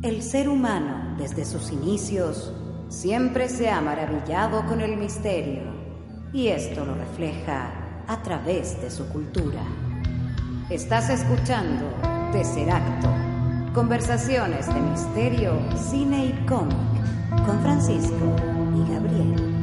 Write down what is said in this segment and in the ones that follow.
El ser humano, desde sus inicios, siempre se ha maravillado con el misterio, y esto lo refleja a través de su cultura. Estás escuchando Tesseracto, conversaciones de misterio, cine y cómic, con Francisco y Gabriel.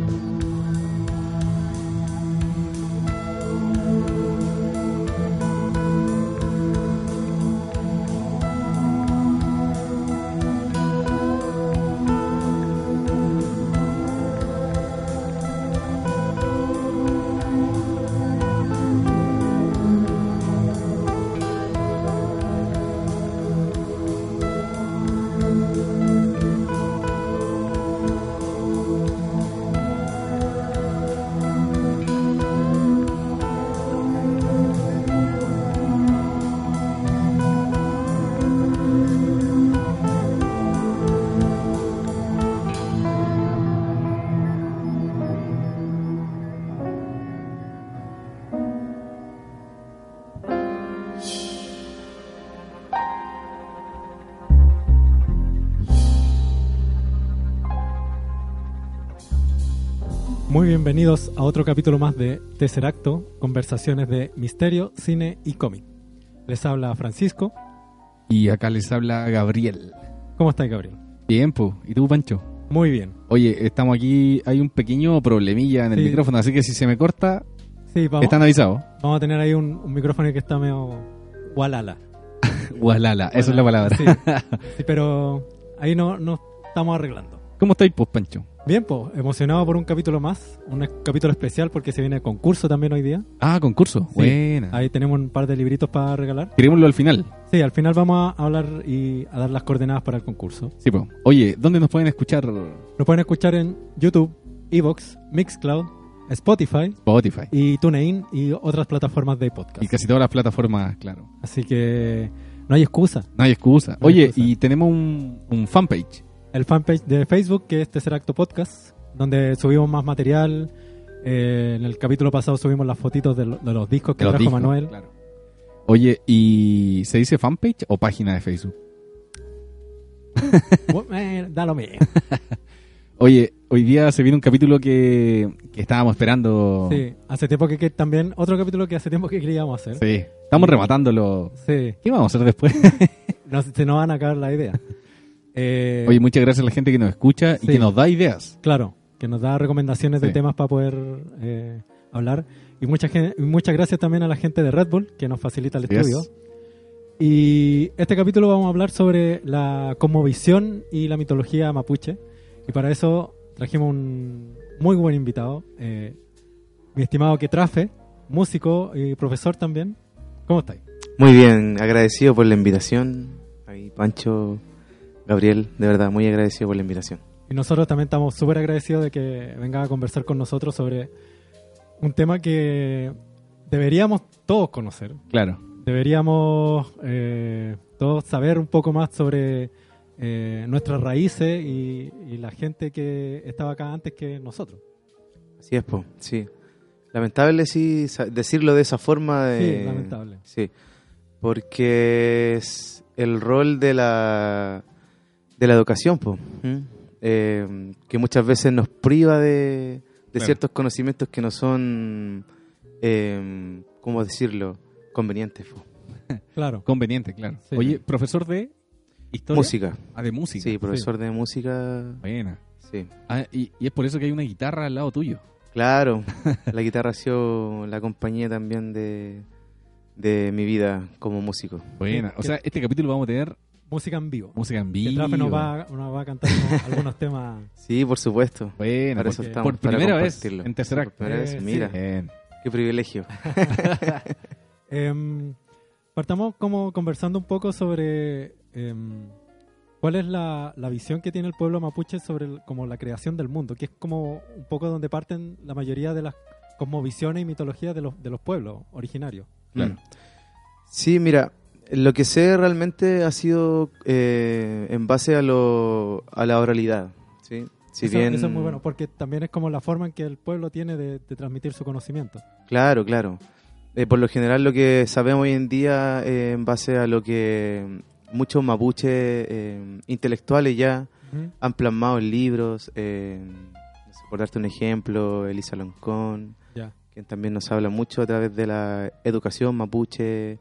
Bienvenidos a otro capítulo más de Tercer Acto, conversaciones de misterio, cine y cómic. Les habla Francisco. Y acá les habla Gabriel. ¿Cómo estás, Gabriel? Bien, pues. ¿Y tú, Pancho? Muy bien. Oye, estamos aquí, hay un pequeño problemilla en el Sí. micrófono, así que si se me corta, Sí, vamos, están avisados. vamos a tener ahí un, un micrófono que está medio gualala. Gualala, esa es la palabra. Sí, Sí, pero ahí no, no estamos arreglando. ¿Cómo estáis, pues, Pancho? Bien, pues, emocionado por un capítulo más, un capítulo especial porque se viene concurso también hoy día. Ah, concurso. Sí. Buena. Ahí tenemos un par de libritos para regalar. Querémoslo al final. Sí, al final vamos a hablar y a dar las coordenadas para el concurso. Sí, pues. Oye, ¿dónde nos pueden escuchar? Nos pueden escuchar en YouTube, Evox, Mixcloud, Spotify Spotify. y TuneIn y otras plataformas de podcast. Y casi todas las plataformas, claro. Así que no hay excusa. No hay excusa. No hay Oye, excusa. y tenemos un, un fanpage. El fanpage de Facebook, que es Tercer Acto Podcast, donde subimos más material. Eh, en el capítulo pasado subimos las fotitos de, lo- de los discos que los trajo discos, Manuel. claro. Oye, ¿y se dice fanpage o página de Facebook? Eh, da lo mismo. Oye, hoy día se viene un capítulo que, que estábamos esperando. Sí, hace tiempo que, que también, otro capítulo que hace tiempo que queríamos hacer. Sí. Estamos rematándolo. Sí, ¿Qué vamos a hacer después? no, se nos van a acabar la idea. Eh, Oye, muchas gracias a la gente que nos escucha y que nos da ideas. Claro, que nos da recomendaciones de Sí. temas para poder eh, hablar. Y mucha gen- y muchas gracias también a la gente de Red Bull que nos facilita el Yes. estudio. Y este capítulo vamos a hablar sobre la cosmovisión y la mitología mapuche. Y para eso trajimos un muy buen invitado, eh, mi estimado Ketrafe, músico y profesor también. ¿Cómo estáis? Muy bien, agradecido por la invitación. Ahí, Pancho, Gabriel, de verdad, muy agradecido por la invitación. Y nosotros también estamos súper agradecidos de que venga a conversar con nosotros sobre un tema que deberíamos todos conocer. Claro. Deberíamos eh, todos saber un poco más sobre eh, nuestras raíces y, y la gente que estaba acá antes que nosotros. Así es, po, sí. Lamentable, sí, decirlo de esa forma. De, Sí, lamentable. Sí, porque es el rol de la, de la educación. Eh, que muchas veces nos priva de, de Claro. ciertos conocimientos que no son, eh, ¿cómo decirlo?, convenientes. po. Claro. Conveniente, claro. Sí. Oye, profesor de historia. Música, Ah, de música. sí, profesor de música, Buena. sí. Ah, y, y es por eso que hay una guitarra al lado tuyo. Claro, la guitarra ha sido la compañía también de, de mi vida como músico. Buena. O sea, este capítulo vamos a tener Música en vivo. música en vivo. Trafe nos va, nos va a cantar algunos temas. Sí, por supuesto. Para por- eso estamos, por para primera vez en tercer Por acto. primera vez, Eh, sí. mira, Bien. qué privilegio. Em, partamos como conversando un poco sobre em, cuál es la, la visión que tiene el pueblo mapuche sobre el- como la creación del mundo, que es como un poco donde parten la mayoría de las cosmovisiones y mitologías de los, de los pueblos originarios. Claro. Sí, mira, lo que sé realmente ha sido eh, en base a, lo, a la oralidad. ¿sí? Si eso, bien, eso es muy bueno, porque también es como la forma en que el pueblo tiene de, de transmitir su conocimiento. Claro, claro. Eh, por lo general lo que sabemos hoy en día eh, en base a lo que muchos mapuches eh, intelectuales ya han plasmado en libros, por darte un ejemplo, Elisa Loncón, Ya. quien también nos habla mucho a través de la educación mapuche,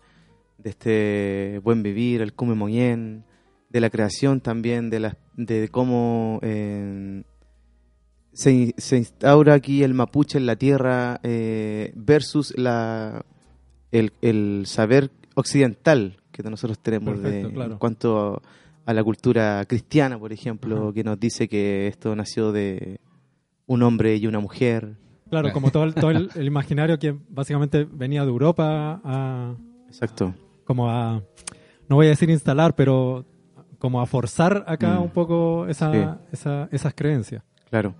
de este buen vivir, el Moyen, de la creación también, de, la, de cómo eh, se, se instaura aquí el mapuche en la tierra eh, versus la, el, el saber occidental que nosotros tenemos Perfecto, de, claro. en cuanto a la cultura cristiana, por ejemplo, Ajá. que nos dice que esto nació de un hombre y una mujer. Claro, como todo, el, todo el, el imaginario que básicamente venía de Europa a, Exacto. Como a, no voy a decir instalar, pero como a forzar acá Mm. un poco esa, Sí. esa- esas creencias. Claro.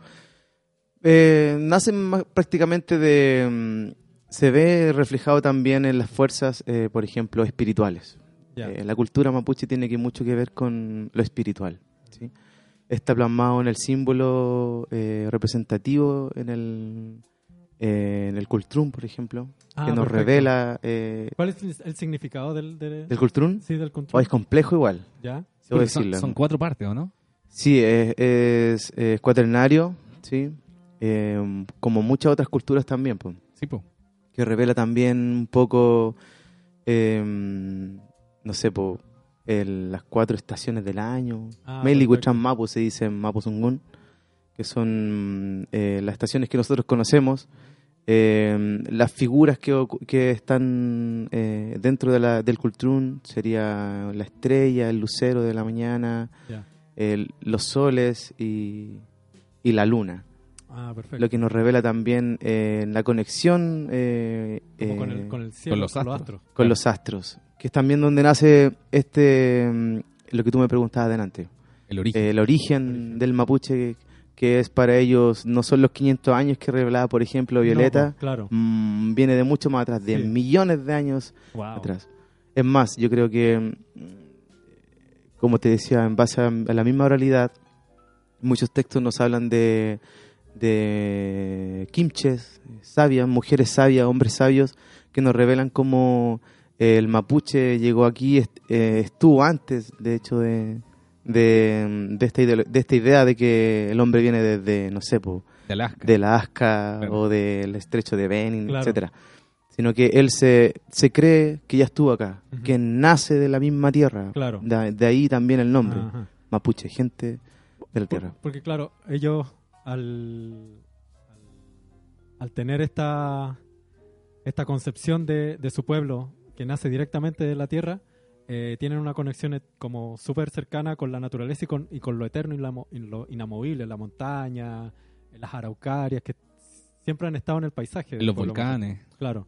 Eh, nacen más prácticamente de... mm, se ve reflejado también en las fuerzas, eh, por ejemplo, espirituales. Eh, la cultura mapuche tiene que mucho que ver con lo espiritual. ¿sí? Está plasmado en el símbolo representativo, en el, eh, en el cultrún, por ejemplo, Ah, que nos perfecto. revela... eh, ¿Cuál es el- el significado del, del, ¿El cultrún? sí, del Oh, control? es complejo igual, ¿Ya? Porque son, decirlo. son cuatro partes, ¿o no? Sí, es, es, es cuaternario, ¿sí? Eh, como muchas otras culturas también, pues, Sí, po. que revela también un poco, eh, no sé, po, el- las cuatro estaciones del año. Ah, Meli perfecto. Huitran Mapu se dice en que son eh, las estaciones que nosotros conocemos. Eh, las figuras que, que están eh, dentro de la, del Cultrún sería la estrella, el lucero de la mañana, el- los soles y, y la luna. Ah, perfecto. Lo que nos revela también eh, la conexión eh, Como con, el, con el cielo, con los con los astros. astros. con los astros, que es también donde nace este mm, lo que tú me preguntabas adelante, El origen. el origen Origen. del mapuche que es para ellos no son los 500 años que revelaba por ejemplo Violeta, No, pues, claro. mm, viene de mucho más atrás, de Sí. millones de años Wow. atrás. Es más, yo creo que, mm, como te decía, en base a, la misma oralidad, muchos textos nos hablan de, de kimches, sabias, mujeres sabias, hombres sabios, que nos revelan cómo el mapuche llegó aquí, eh, estuvo antes, de hecho, de, de, de esta idea, de esta idea de que el hombre viene desde, no sé, po, de Alaska. de Claro. o del estrecho de Benin, Claro. etcétera sino que él se, se cree que ya estuvo acá, que nace de la misma tierra. Claro. De, de ahí también el nombre, Ajá. mapuche, gente de la Por- tierra. Porque claro, ellos al, al, al tener esta, esta concepción de, de su pueblo que nace directamente de la tierra, eh, tienen una conexión et- como súper cercana con la naturaleza y con, y con lo eterno y, la mo- y lo inamovible, la montaña, las araucarias, que siempre han estado en el paisaje. los volcanes. Claro.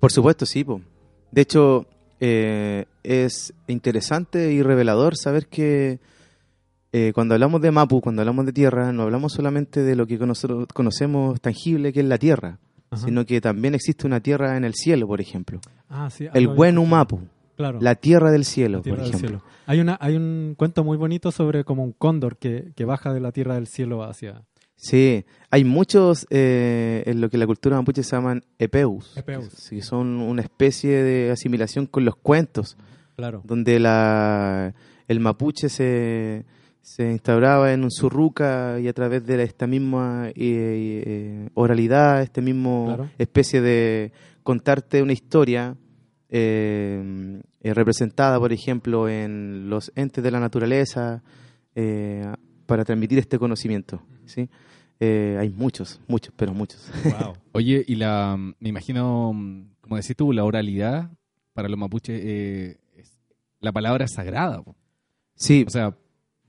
Por supuesto, sí. po. De hecho, eh, es interesante y revelador saber que eh, cuando hablamos de Mapu, cuando hablamos de tierra, no hablamos solamente de lo que nosotros conocemos tangible, que es la tierra, Ajá. sino que también existe una tierra en el cielo, por ejemplo. Ah, sí, El buen. Mapu, Claro. la tierra del cielo, tierra por del ejemplo. cielo. Hay una, hay un cuento muy bonito sobre como un cóndor que, que baja de la tierra del cielo hacia Sí, hay muchos eh, en lo que la cultura mapuche se llaman epeus, Epeus. que son una especie de asimilación con los cuentos, claro. donde la, el mapuche se, se instauraba en un surruca y a través de esta misma eh, eh, oralidad, este mismo Claro. especie de contarte una historia eh, eh, representada, por ejemplo, en los entes de la naturaleza, eh, para transmitir este conocimiento. ¿sí? Eh, hay muchos, muchos, pero muchos. Wow. Oye, y la, me imagino, como decís tú, la oralidad para los mapuches, eh, es la palabra es sagrada. po. Sí, O sea,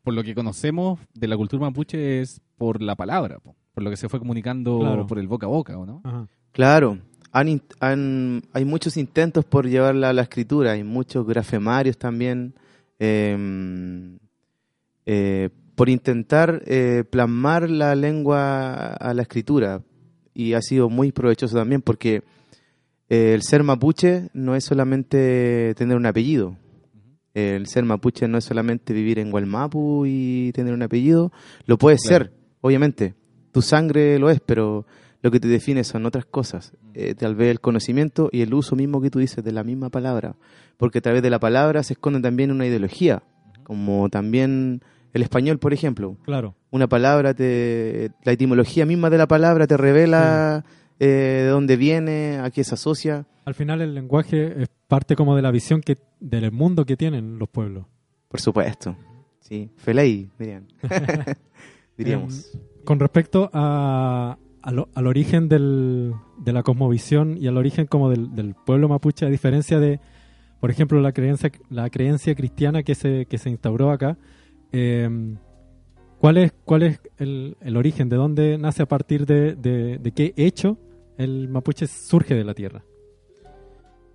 por lo que conocemos de la cultura mapuche es por la palabra, po, por lo que se fue comunicando Claro. por el boca a boca, ¿o no? Ajá. Claro, han, in- han- hay muchos intentos por llevarla a la escritura, hay muchos grafemarios también, eh, eh, por intentar eh, plasmar la lengua a la escritura. Y ha sido muy provechoso también porque eh, el ser mapuche no es solamente tener un apellido. El ser mapuche no es solamente vivir en Gualmapu y tener un apellido. Lo puede Claro. ser, obviamente. Tu sangre lo es, pero lo que te define son otras cosas. Eh, tal vez el conocimiento y el uso mismo que tú dices de la misma palabra. Porque a través de la palabra se esconde también una ideología. Como también el español, por ejemplo. Claro. Una palabra, te, la etimología misma de la palabra te revela eh, de dónde viene, a qué se asocia. Al final el lenguaje es parte como de la visión que del mundo que tienen los pueblos. Por supuesto. Sí, Feley, dirían. diríamos. Em, con respecto a, al, al origen del, de la cosmovisión y al origen como del, del pueblo mapuche, a diferencia de, por ejemplo, la creencia, la creencia cristiana que se, que se instauró acá, em, ¿cuál es, cuál es el, el origen? ¿De dónde nace a partir de, de, de qué hecho el mapuche surge de la tierra?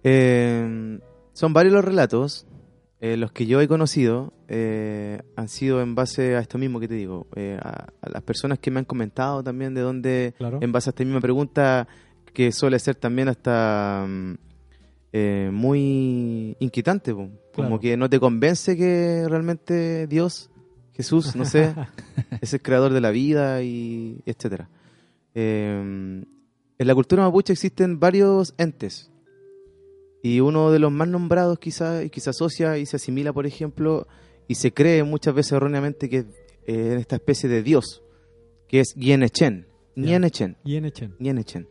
Eh, son varios los relatos. Eh, los que yo he conocido eh, han sido en base a esto mismo que te digo. eh, a, a las personas que me han comentado también de dónde, Claro. en base a esta misma pregunta, que suele ser también hasta mm, muy inquietante. po. Como Claro. que no te convence que realmente Dios, Jesús, no sé, es el creador de la vida y etcétera. En la cultura mapuche existen varios entes. Y uno de los más nombrados quizá, y que se asocia y se asimila, por ejemplo, y se cree muchas veces erróneamente que es eh, esta especie de Dios, que es Yenechen. Ya. Nienechen. Y en Echen. Nienechen.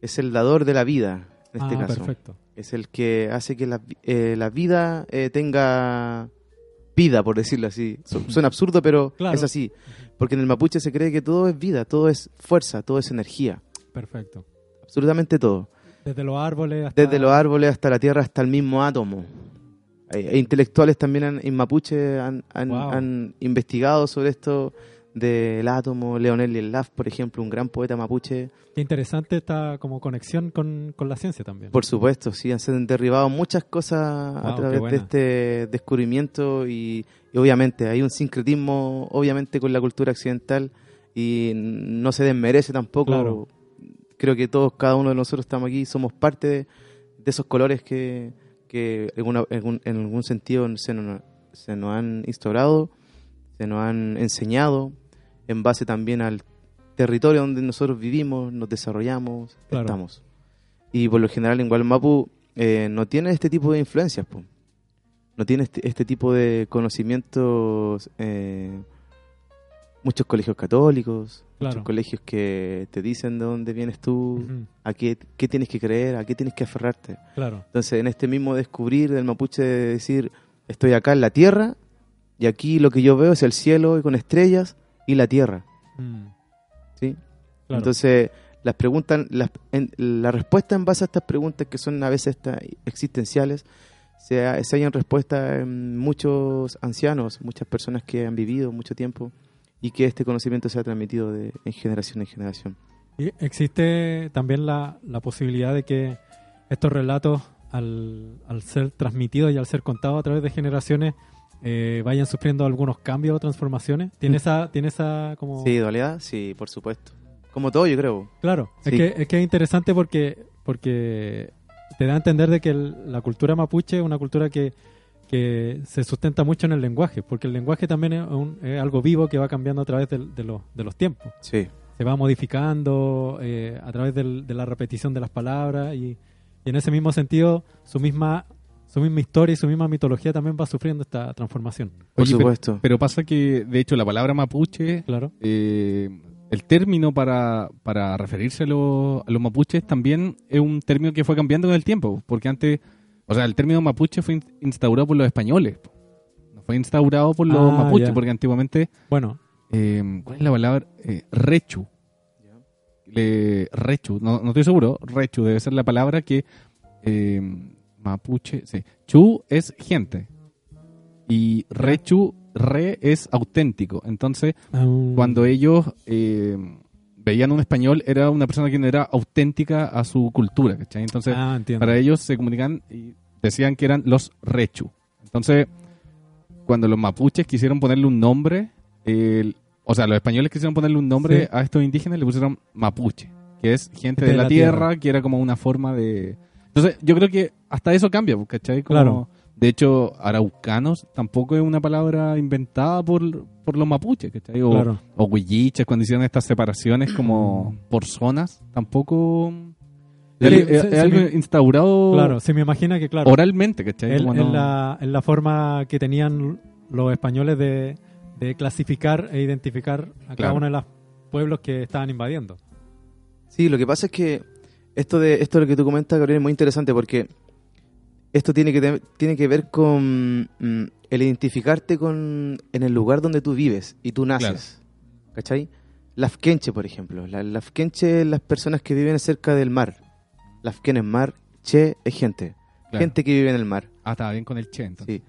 Es el dador de la vida, en este ah, caso. perfecto. Es el que hace que la, eh, la vida eh, tenga vida, por decirlo así. Su- Suena absurdo, pero Claro. es así. Porque en el mapuche se cree que todo es vida, todo es fuerza, todo es energía. Perfecto. Absolutamente todo. Desde los árboles hasta... Desde los árboles hasta la tierra, hasta el mismo átomo. E intelectuales también han- en mapuche han, han- Wow. han investigado sobre esto del átomo. Leonel Laff, por ejemplo, un gran poeta mapuche. Qué interesante esta como conexión con, con la ciencia también. Por supuesto, sí, han sido derribado muchas cosas Wow, a través de este descubrimiento y, y obviamente hay un sincretismo, obviamente, con la cultura occidental y no se desmerece tampoco. Claro. Creo que todos, cada uno de nosotros estamos aquí, somos parte de, de esos colores que, que en, alguna- algún- en algún sentido se nos, se nos han instaurado, se nos han enseñado en base también al territorio donde nosotros vivimos, nos desarrollamos, Claro. estamos. Y por lo general en Gualmapu eh, no tiene este tipo de influencias, po. no tiene este, este tipo de conocimientos, eh, muchos colegios católicos, Claro. muchos colegios que te dicen de dónde vienes tú, Ujú, a qué, qué tienes que creer, a qué tienes que aferrarte. Claro. Entonces, en este mismo descubrir del mapuche de decir, estoy acá en la tierra y aquí lo que yo veo es el cielo y con estrellas y la tierra, Mm, ¿sí? claro. Entonces, las preguntas, las- en- la respuesta en base a estas preguntas que son a veces existenciales, se, ha- se hallan respuestas en muchos ancianos, muchas personas que han vivido mucho tiempo y que este conocimiento se ha transmitido de en generación en generación. Y existe también la, la posibilidad de que estos relatos, al, al ser transmitidos y al ser contados a través de generaciones, eh, vayan sufriendo algunos cambios o transformaciones. ¿Tiene esa, tiene esa como... Sí, dualidad, sí, por supuesto. Como todo, yo creo. Claro, es, Sí. que, es que es interesante porque, porque te da a entender de que el- la cultura mapuche es una cultura que, que se sustenta mucho en el lenguaje, porque el lenguaje también es, un- es algo vivo que va cambiando a través del- de, los, de los tiempos. Sí. Se va modificando eh, a través del- de la repetición de las palabras y, y en ese mismo sentido su misma, su misma historia y su misma mitología también va sufriendo esta transformación. Por Oye, supuesto. Pero pasa que, de hecho, la palabra mapuche, Claro. eh, el término para, para referirse a, los- a los mapuches también es un término que fue cambiando con el tiempo. Porque antes, o sea, el término mapuche fue in- instaurado por los españoles. No fue instaurado por los Ah, mapuches, porque antiguamente, Bueno, eh, ¿cuál es la palabra? Eh, rechu. Le- rechu, no, no estoy seguro. Rechu debe ser la palabra que eh, mapuche. Sí. Chu es gente. Y rechu, re es auténtico. Entonces, um, cuando ellos eh, veían un español, era una persona que no era auténtica a su cultura. ¿cachai? Entonces, ah, para ellos se comunican y decían que eran los rechu. Entonces, cuando los mapuches quisieron ponerle un nombre, el- o sea, los españoles quisieron ponerle un nombre Sí. a estos indígenas, le pusieron mapuche, que es gente de, la, tierra, que era como una forma de... Entonces, yo creo que hasta eso cambia, ¿cachai? Como Claro. De hecho, araucanos tampoco es una palabra inventada por, por los mapuches, ¿cachai? O, Claro. o huilliches, cuando hicieron estas separaciones como por zonas, tampoco... Sí, es, se- es algo me- instaurado Claro, se me imagina que, claro, oralmente, ¿cachai? en, Como en no- la, en la forma que tenían los españoles de, de clasificar e identificar a cada uno de los pueblos que estaban invadiendo. Sí, lo que pasa es que esto de esto de lo que tú comentas, Gabriel, es muy interesante porque esto tiene que tiene que ver con mm, el identificarte con en el lugar donde tú vives y tú naces. ¿Cachai? Lafkenche, por ejemplo. La, Lafkenche, las personas que viven cerca del mar. Lafken es mar, Che es gente. Claro. Gente que vive en el mar. Ah, estaba bien con el che, entonces.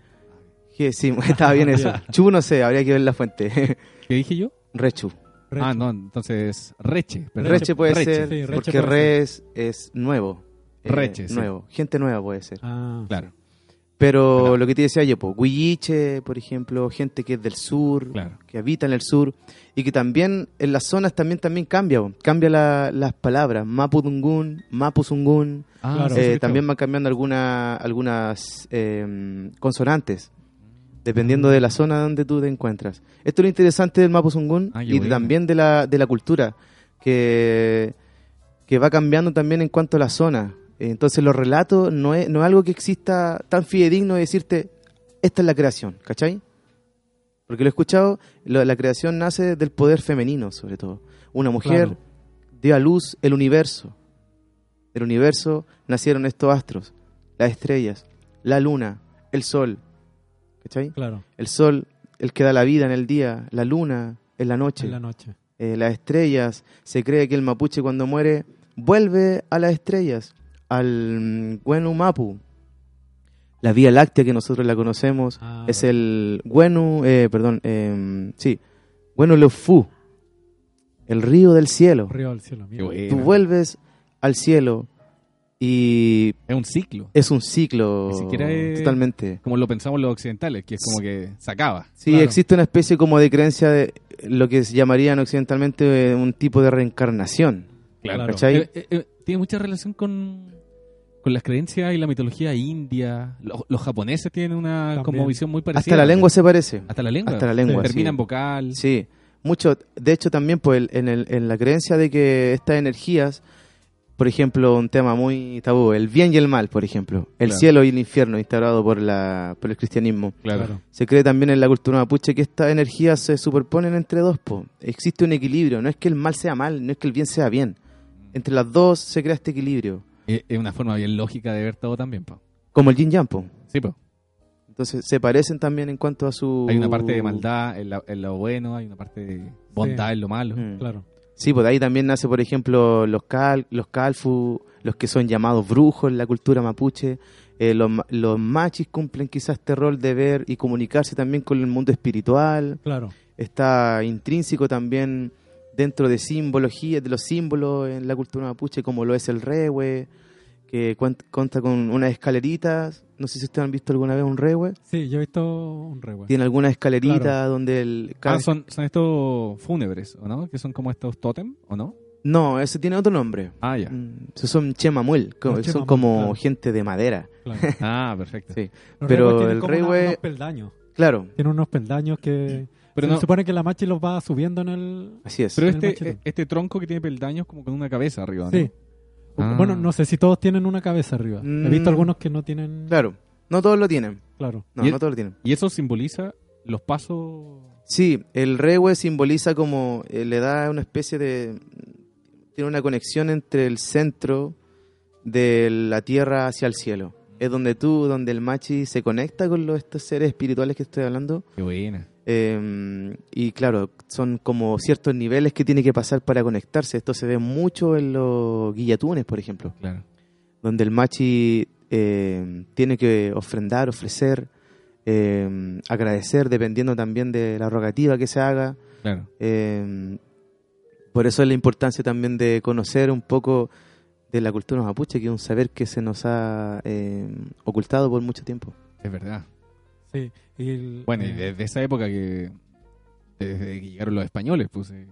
Sí. Sí, estaba bien eso. Chu no sé, habría que ver la fuente. ¿Qué dije yo? Rechu. Recho. Ah, no, entonces reche. perdón. Reche puede Reche. ser, sí, reche porque puede re es, es nuevo. Eh, Reche, sí. Nuevo. Gente nueva puede ser. Ah, Claro, Pero Claro. lo que te decía yo, pues, Huilliche, por ejemplo, gente que es del sur, claro. que habita en el sur, y que también en las zonas también también cambia, po. cambia la- las palabras, Mapudungun, Mapuzungun, Ah, Claro. eh, también van cambiando alguna- algunas eh, consonantes, dependiendo de la zona donde tú te encuentras. Esto es lo interesante del Mapuzungun Ah, y también de la, de la cultura, que, que va cambiando también en cuanto a la zona. Entonces los relatos no es, no es algo que exista tan fidedigno de decirte, esta es la creación, ¿cachai? Porque lo he escuchado, lo- la creación nace del poder femenino, sobre todo. Una mujer Claro. dio a luz el universo. Del universo nacieron estos astros, las estrellas, la luna, el sol. ¿Cachai? claro, El sol, el que da la vida en el día, la luna en la noche, en la noche. eh, las estrellas. Se cree que el mapuche cuando muere vuelve a las estrellas, al mm, Wenu Mapu. La Vía Láctea que nosotros la conocemos Ah, es el Wenu, eh, perdón, eh, sí, Wenu Lefu, el río del cielo. Río del cielo. Mira. bueno. Tú vuelves al cielo y Es un ciclo. es un ciclo Ni siquiera es- totalmente. Como lo pensamos los occidentales, que es como que se acaba. Sí, Claro. existe una especie como de creencia de lo que se llamarían occidentalmente eh, un tipo de reencarnación. Claro. ¿Cachai? Eh, eh, eh, tiene mucha relación con, con las creencias y la mitología india. Los, los japoneses tienen una También. como visión muy parecida. Hasta la lengua se parece. Hasta la lengua. Hasta la lengua, Termina sí. en vocal. Sí, mucho. De hecho, también pues, en, el- en la creencia de que estas energías, por ejemplo, un tema muy tabú, el bien y el mal, por ejemplo, el Claro. cielo y el infierno instaurado por, la, por el cristianismo. Claro. Claro. Se cree también en la cultura mapuche que estas energías se superponen entre dos. Po. Existe un equilibrio, no es que el mal sea mal, no es que el bien sea bien. Entre las dos se crea este equilibrio, Es, es una forma bien lógica de ver todo también. po. como el yin yang. po. Sí, po. Entonces se parecen también en cuanto a su... Hay una parte de maldad en, la- en lo bueno, hay una parte de bondad en lo malo. Mm. Claro. Sí, pues de ahí también nace, por ejemplo, los cal, los calfu, los que son llamados brujos en la cultura mapuche. Eh, los, ma- los machis cumplen quizás este rol de ver y comunicarse también con el mundo espiritual. Claro. Está intrínseco también dentro de simbología, de los símbolos en la cultura mapuche, como lo es el rewe, que cuent- cuenta con unas escaleritas. No sé si ustedes han visto alguna vez un rewe. Sí, yo he visto un re, güey. Tiene algunas escaleritas Claro. donde el... Ah, son, son estos fúnebres, ¿o no? Que son como estos tótem, ¿o no? No, ese tiene otro nombre. Ah, ya. Mm, Esos son chemamuel, como- son chemamuel, como claro. gente de madera. Claro. Ah, perfecto. Sí. Pero el como re, una- güey- unos peldaños. Claro, Tiene unos peldaños que... Pero, se no, supone que la machi los va subiendo en el... así es. pero este, machete. este tronco que tiene peldaños como con una cabeza arriba, ¿no? Sí. Ah. Bueno, no sé si todos tienen una cabeza arriba. He Mm. visto algunos que no tienen... Claro, no todos lo tienen. Claro. No, no todos lo tienen. Y eso simboliza los pasos... Sí, el rewe simboliza como, eh, le da una especie de, tiene una conexión entre el centro de la tierra hacia el cielo. Es donde tú, donde el machi se conecta con los, estos seres espirituales que estoy hablando. Qué buena. Eh, y claro, son como ciertos niveles que tiene que pasar para conectarse. Esto se ve mucho en los guillatunes, por ejemplo. Claro. donde el machi eh, tiene que ofrendar, ofrecer, eh, agradecer, dependiendo también de la rogativa que se haga. Claro. Por eso es la importancia también de conocer un poco de la cultura mapuche, que es un saber que se nos ha ocultado por mucho tiempo. Es verdad. Sí. Y el- Bueno, y eh, desde esa época que... Desde que llegaron los españoles, pues... eh,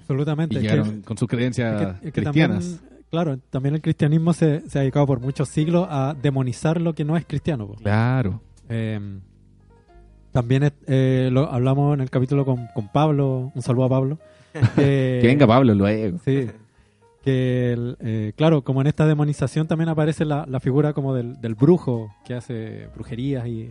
Absolutamente. y que- llegaron con sus creencias es que- es que cristianas. también claro, también el cristianismo se, se ha dedicado por muchos siglos a demonizar lo que no es cristiano. po. Claro. Eh, también eh, lo hablamos en el capítulo con, con Pablo, un saludo a Pablo. Que venga Pablo luego. Sí. Que, el, eh, claro, como en esta demonización también aparece la, la figura como del, del brujo que hace brujerías y,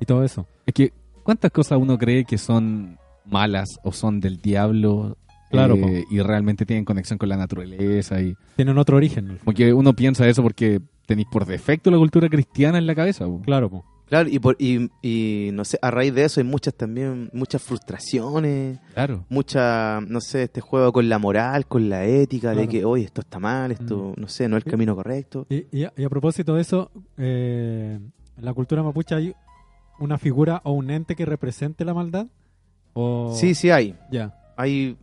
y, todo eso. Es que, ¿cuántas cosas uno cree que son malas o son del diablo? Claro, eh, y realmente tienen conexión con la naturaleza y Tienen otro origen. en el fondo. como que uno piensa eso porque tenéis por defecto la cultura cristiana en la cabeza. po. Claro, po. Claro, y, por, y, y no sé, a raíz de eso hay muchas también, muchas frustraciones, Claro. mucha, no sé, este juego con la moral, con la ética, de que, oye, esto está mal, esto, no sé, no es el camino correcto. Y, y a, y a propósito de eso, eh, en la cultura mapuche hay una figura o un ente que represente la maldad. O... Sí, sí hay, Ya. hay,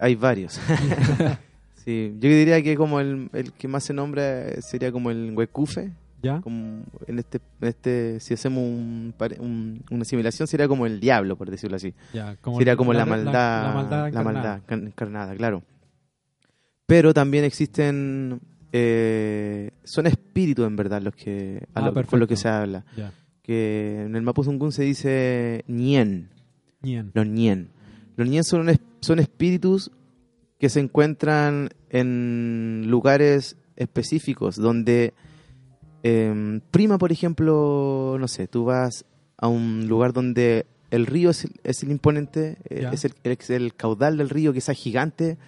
hay varios. sí, yo diría que como el, el que más se nombra sería como el huecufe, ¿Ya? como en este, en este si hacemos un un- una asimilación sería como el diablo, por decirlo así. ya sería como la, maldad, La, maldad la encarnada. maldad can- encarnada, claro. Pero también existen, eh, son espíritus en verdad los que, a Ah, lo- con perfecto. lo que se habla. Ya. Que en el Mapuzungún se dice ñen, Ñen. los ñen. Los ñen son, son espíritus que se encuentran en lugares específicos donde em, prima, por ejemplo, no sé, tú vas a un lugar donde el río es, el- es el imponente, eh, es el, es el caudal del río quizás gigante,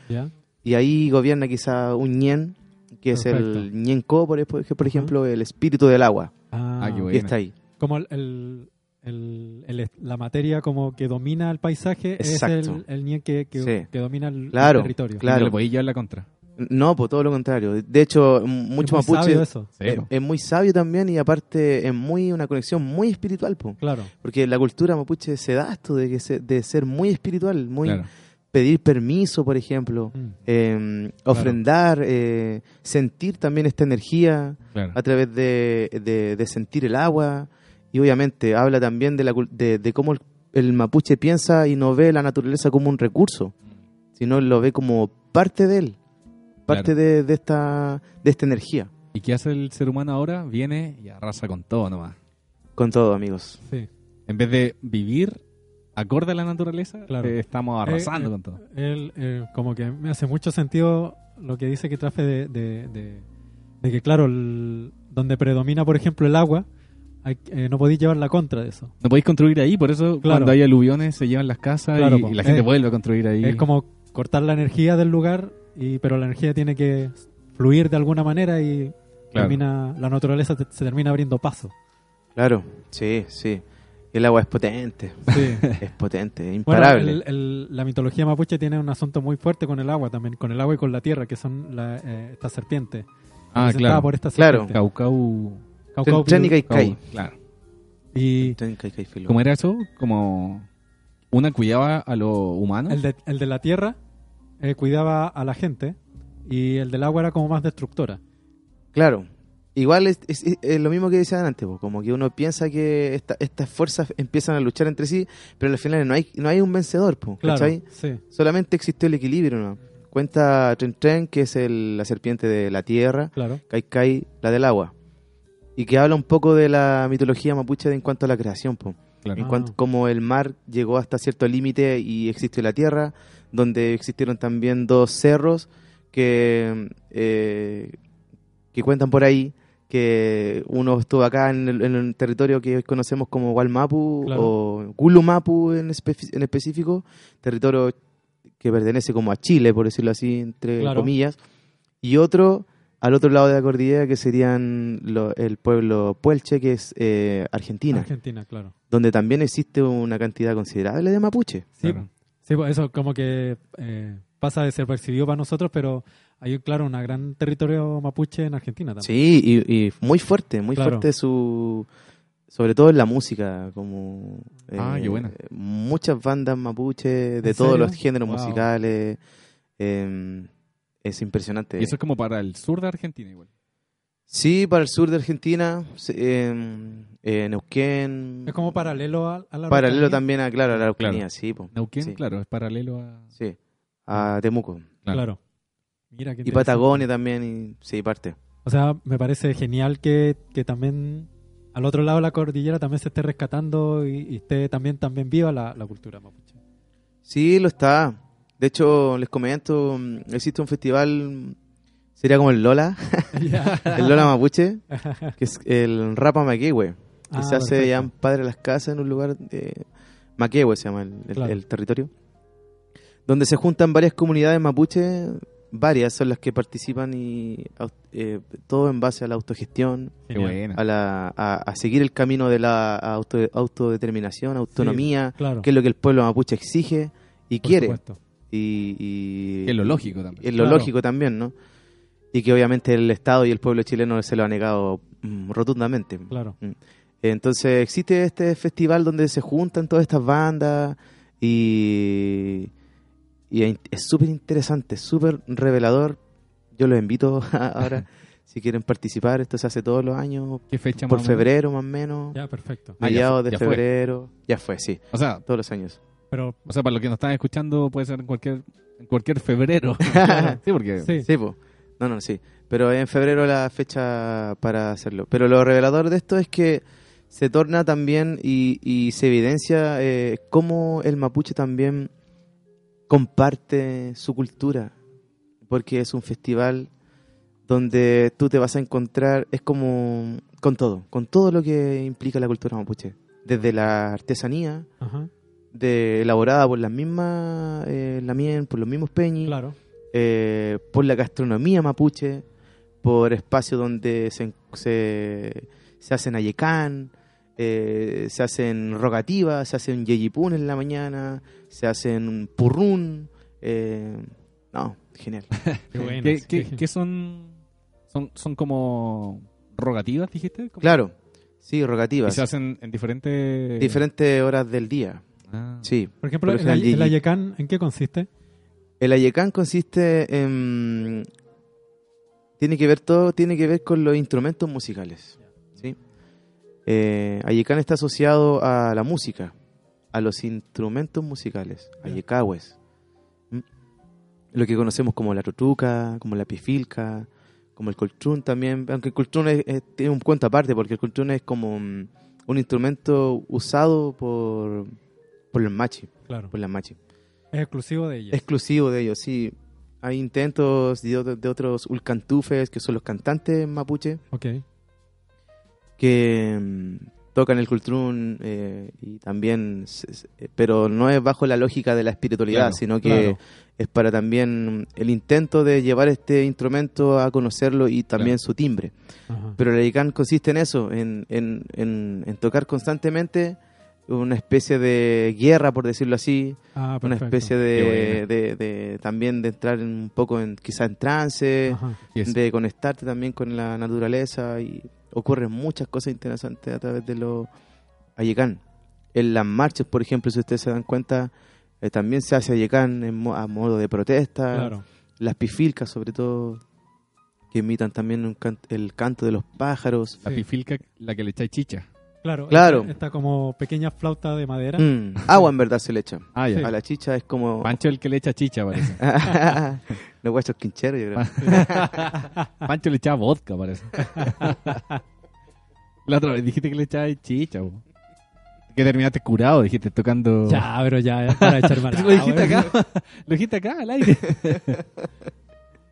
y ahí gobierna quizá un ñen, que es el ñenco, por, por ejemplo, el espíritu del agua, Ah, Ah, bueno. está ahí. Como el, el- el- el- la materia como que domina el paisaje Exacto. es el, el ñen que, que, Sí. que domina el, Claro, territorio. claro. No le podéis llevar la contra. No, pues todo lo contrario. De hecho, mucho Es muy mapuche sabio eso. Sí, es, muy sabio también y aparte es muy una conexión muy espiritual, po. Claro. porque la cultura mapuche se da esto de que se- de ser muy espiritual, muy Claro. pedir permiso, por ejemplo, Mm. eh, ofrendar, eh, sentir también esta energía Claro. a través de, de- de sentir el agua y obviamente habla también de, la, cul- de, de cómo el, el mapuche piensa y no ve la naturaleza como un recurso, sino lo ve como parte de él, parte Claro. de, de esta, de esta energía. ¿Y qué hace el ser humano ahora? Viene y arrasa con todo nomás. Con todo, amigos. Sí. En vez de vivir acorde a la naturaleza, Claro. eh, estamos arrasando Eh, eh, con todo. Él, eh, como que me hace mucho sentido lo que dice que trafe de, de, de- de que, claro, el- donde predomina, por ejemplo, el agua, hay- eh, no podéis llevar la contra de eso. No podéis construir ahí, por eso Claro. cuando hay aluviones se llevan las casas Claro, y, y la gente Eh, vuelve a construir ahí. Es como cortar la energía del lugar, y pero la energía tiene que fluir de alguna manera y Claro. termina, la naturaleza te- se termina abriendo paso. Claro, sí, sí. El agua es potente, Sí. es potente, es Bueno, imparable. el- el- la mitología mapuche tiene un asunto muy fuerte con el agua también, con el agua y con la tierra, que son la, eh, estas serpientes. ah, claro. por esta Claro. serpiente. Caucau. Caucau, Tren- y. Cau- Claro. Y. ¿Cómo era eso? Como una cuidaba a lo humano. el de, el de la tierra eh, cuidaba a la gente y el del agua era como más destructora. Claro. Igual es, es- es- es lo mismo que decía antes, po, como que uno piensa que esta- estas fuerzas empiezan a luchar entre sí, pero al final no hay, no hay un vencedor, po, Claro, sí. Solamente existió el equilibrio, ¿no? Cuenta Tren Tren, que es el- la serpiente de la tierra, Claro. Kai Kai, la del agua. Y que habla un poco de la mitología mapuche en cuanto a la creación, po. Claro. En Ah. cuanto como el mar llegó hasta cierto límite y existió la tierra, donde existieron también dos cerros que, eh, que cuentan por ahí que uno estuvo acá en el, en el territorio que hoy conocemos como Walmapu Claro. o Gulumapu en, espe- en específico, territorio que pertenece como a Chile, por decirlo así, entre Claro. comillas, y otro al otro lado de la cordillera que serían lo- el pueblo Puelche, que es eh, Argentina Argentina, claro. donde también existe una cantidad considerable de mapuche. Sí, Claro. sí, pues eso como que eh, pasa de ser percibido para nosotros, pero hay, claro, un gran territorio mapuche en Argentina también. Sí, y, y muy fuerte, muy Claro. fuerte su... Sobre todo en la música, como... Ah, qué buena. Muchas bandas mapuche de ¿En todos serio? los géneros Wow. musicales. Es impresionante. Y eso es como para el sur de Argentina igual. Sí, para el sur de Argentina, sí, eh, eh, Neuquén... Es como paralelo a, a la Paralelo Araucanía. también a, claro, a la Araucanía, Claro. sí, po. Neuquén, Sí. claro, es paralelo a... Sí, a Temuco. Claro. Mira, qué Y. Patagonia también, y sí, parte. O sea, me parece genial que, que también al otro lado de la cordillera también se esté rescatando y, y esté también, también viva la, la cultura mapuche. Sí, lo está. De hecho, les comento, mm, existe un festival, sería como el Lola, el Lola Mapuche, que es el Rapa Maquehue, que Ah, se hace perfecto. ya en Padre Las Casas, en un lugar de Maquehue se llama el, el- Claro. el territorio, donde se juntan varias comunidades mapuche, varias son las que participan y eh, todo en base a la autogestión, a, la, a, a seguir el camino de la auto- autodeterminación, autonomía, Claro. que es lo que el pueblo mapuche exige y por quiere. supuesto. Y, y- es lo lógico también. es lo Claro. lógico también, ¿no? Y que obviamente el Estado y el pueblo chileno se lo ha negado mm, rotundamente. Claro. Entonces existe este festival donde se juntan todas estas bandas y, y es súper interesante, súper revelador. Yo los invito ahora, si quieren participar, esto se hace todos los años, ¿Qué fecha por más o menos? febrero más o menos, Ya, perfecto. Ah, mediados fue, de ya fue. febrero. Ya fue, sí, O sea, todos los años. Pero o sea, para los que nos están escuchando puede ser en cualquier en cualquier febrero. sí, porque sí, Sí, po. No, no, sí. Pero en febrero la fecha para hacerlo. Pero lo revelador de esto es que se torna también y, y se evidencia eh, cómo el mapuche también comparte su cultura. Porque es un festival donde tú te vas a encontrar, es como con todo, con todo lo que implica la cultura mapuche. Desde la artesanía, Ajá, de, elaborada por las mismas eh, Lamien, por los mismos peñis, claro. eh, por la gastronomía mapuche, por espacios donde se, se, se hacen ayecán, eh, se hacen rogativas, se hacen yeyipún en la mañana, se hacen purrún. eh, no, genial. Qué bueno. ¿Qué, son, son son como rogativas, dijiste? ¿Cómo? Claro, sí, Y rogativas. se hacen en diferentes Diferentes horas del día, Ah. sí. Por ejemplo, por el, el Gigi. ayecán, ¿en qué consiste? El ayecán consiste en... Tiene que ver todo, tiene que ver con los instrumentos musicales. ¿sí? Eh, ayecán está asociado a la música, a los instrumentos musicales, ayecahues. ¿Mm? Lo que conocemos como la tutruca, como la pifilca, como el coltrún también, aunque el coltrún es- es- tiene un cuento aparte, porque el coltrún es como un instrumento usado por, por los machi, Claro. por las machi. Es exclusivo de ellos. Exclusivo de ellos, sí. Hay intentos de, otro- de otros ulcantufes, que son los cantantes mapuche, Ok. que mm, tocan el cultrún eh, y también, pero no es bajo la lógica de la espiritualidad, Claro, sino que claro. es para también el intento de llevar este instrumento a conocerlo y también Claro. su timbre. Ajá. Pero el ayicán consiste en eso, en, en, en, en tocar constantemente una especie de guerra, por decirlo así, Ah, una especie de, de, de- también de entrar en un poco en quizá en trance, Ajá. De conectarte también con la naturaleza y ocurren muchas cosas interesantes a través de los ayecán. En las marchas, por ejemplo, si ustedes se dan cuenta, eh, también se hace ayecán en mo- a modo de protesta. Claro. Las pifilcas, sobre todo, que imitan también un can- el canto de los pájaros. la Sí. pifilca, la que le echáis chicha. Claro. Claro. Esta, esta como pequeña flauta de madera. Mm, agua en verdad se le echa. Ah, ya. Sí. A la chicha es como... Pancho el que le echa chicha, parece. los huesos quincheros, yo creo. Pancho le echaba vodka, parece. La otra vez dijiste que le echaba chicha, po. Que terminaste curado, dijiste tocando. Ya, pero ya, ya, para echar mal. Lo dijiste acá. Lo dijiste acá al aire.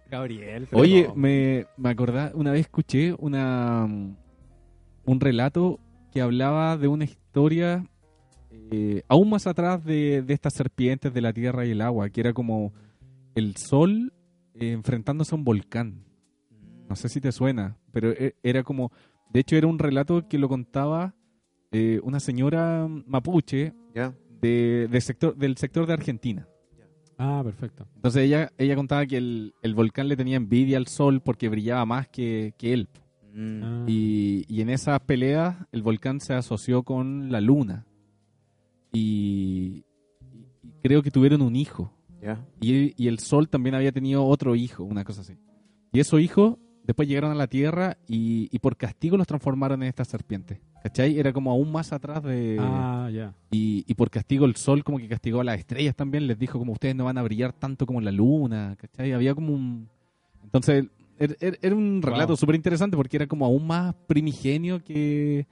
Gabriel. Oye, no. me, me una vez escuché una un relato que hablaba de una historia eh, aún más atrás de, de estas serpientes de la tierra y el agua, que era como el sol eh, enfrentándose a un volcán. No sé si te suena, pero e- era como, de hecho era un relato que lo contaba eh, una señora mapuche ¿Ya? de, de sector, del sector de Argentina. Ah, perfecto. Entonces ella, ella contaba que el, el volcán le tenía envidia al sol porque brillaba más que, que él. Mm. Y, y en esas peleas el volcán se asoció con la luna. Y, y creo que tuvieron un hijo. Y, y el sol también había tenido otro hijo, una cosa así. Y esos hijos después llegaron a la tierra y, y por castigo los transformaron en estas serpientes. ¿Cachai? Era como aún más atrás de... Ah, ya. Y, y por castigo el sol como que castigó a las estrellas también, les dijo como ustedes no van a brillar tanto como la luna, ¿cachai? Había como un, Entonces, er- er- era un relato Wow. súper interesante porque era como aún más primigenio que,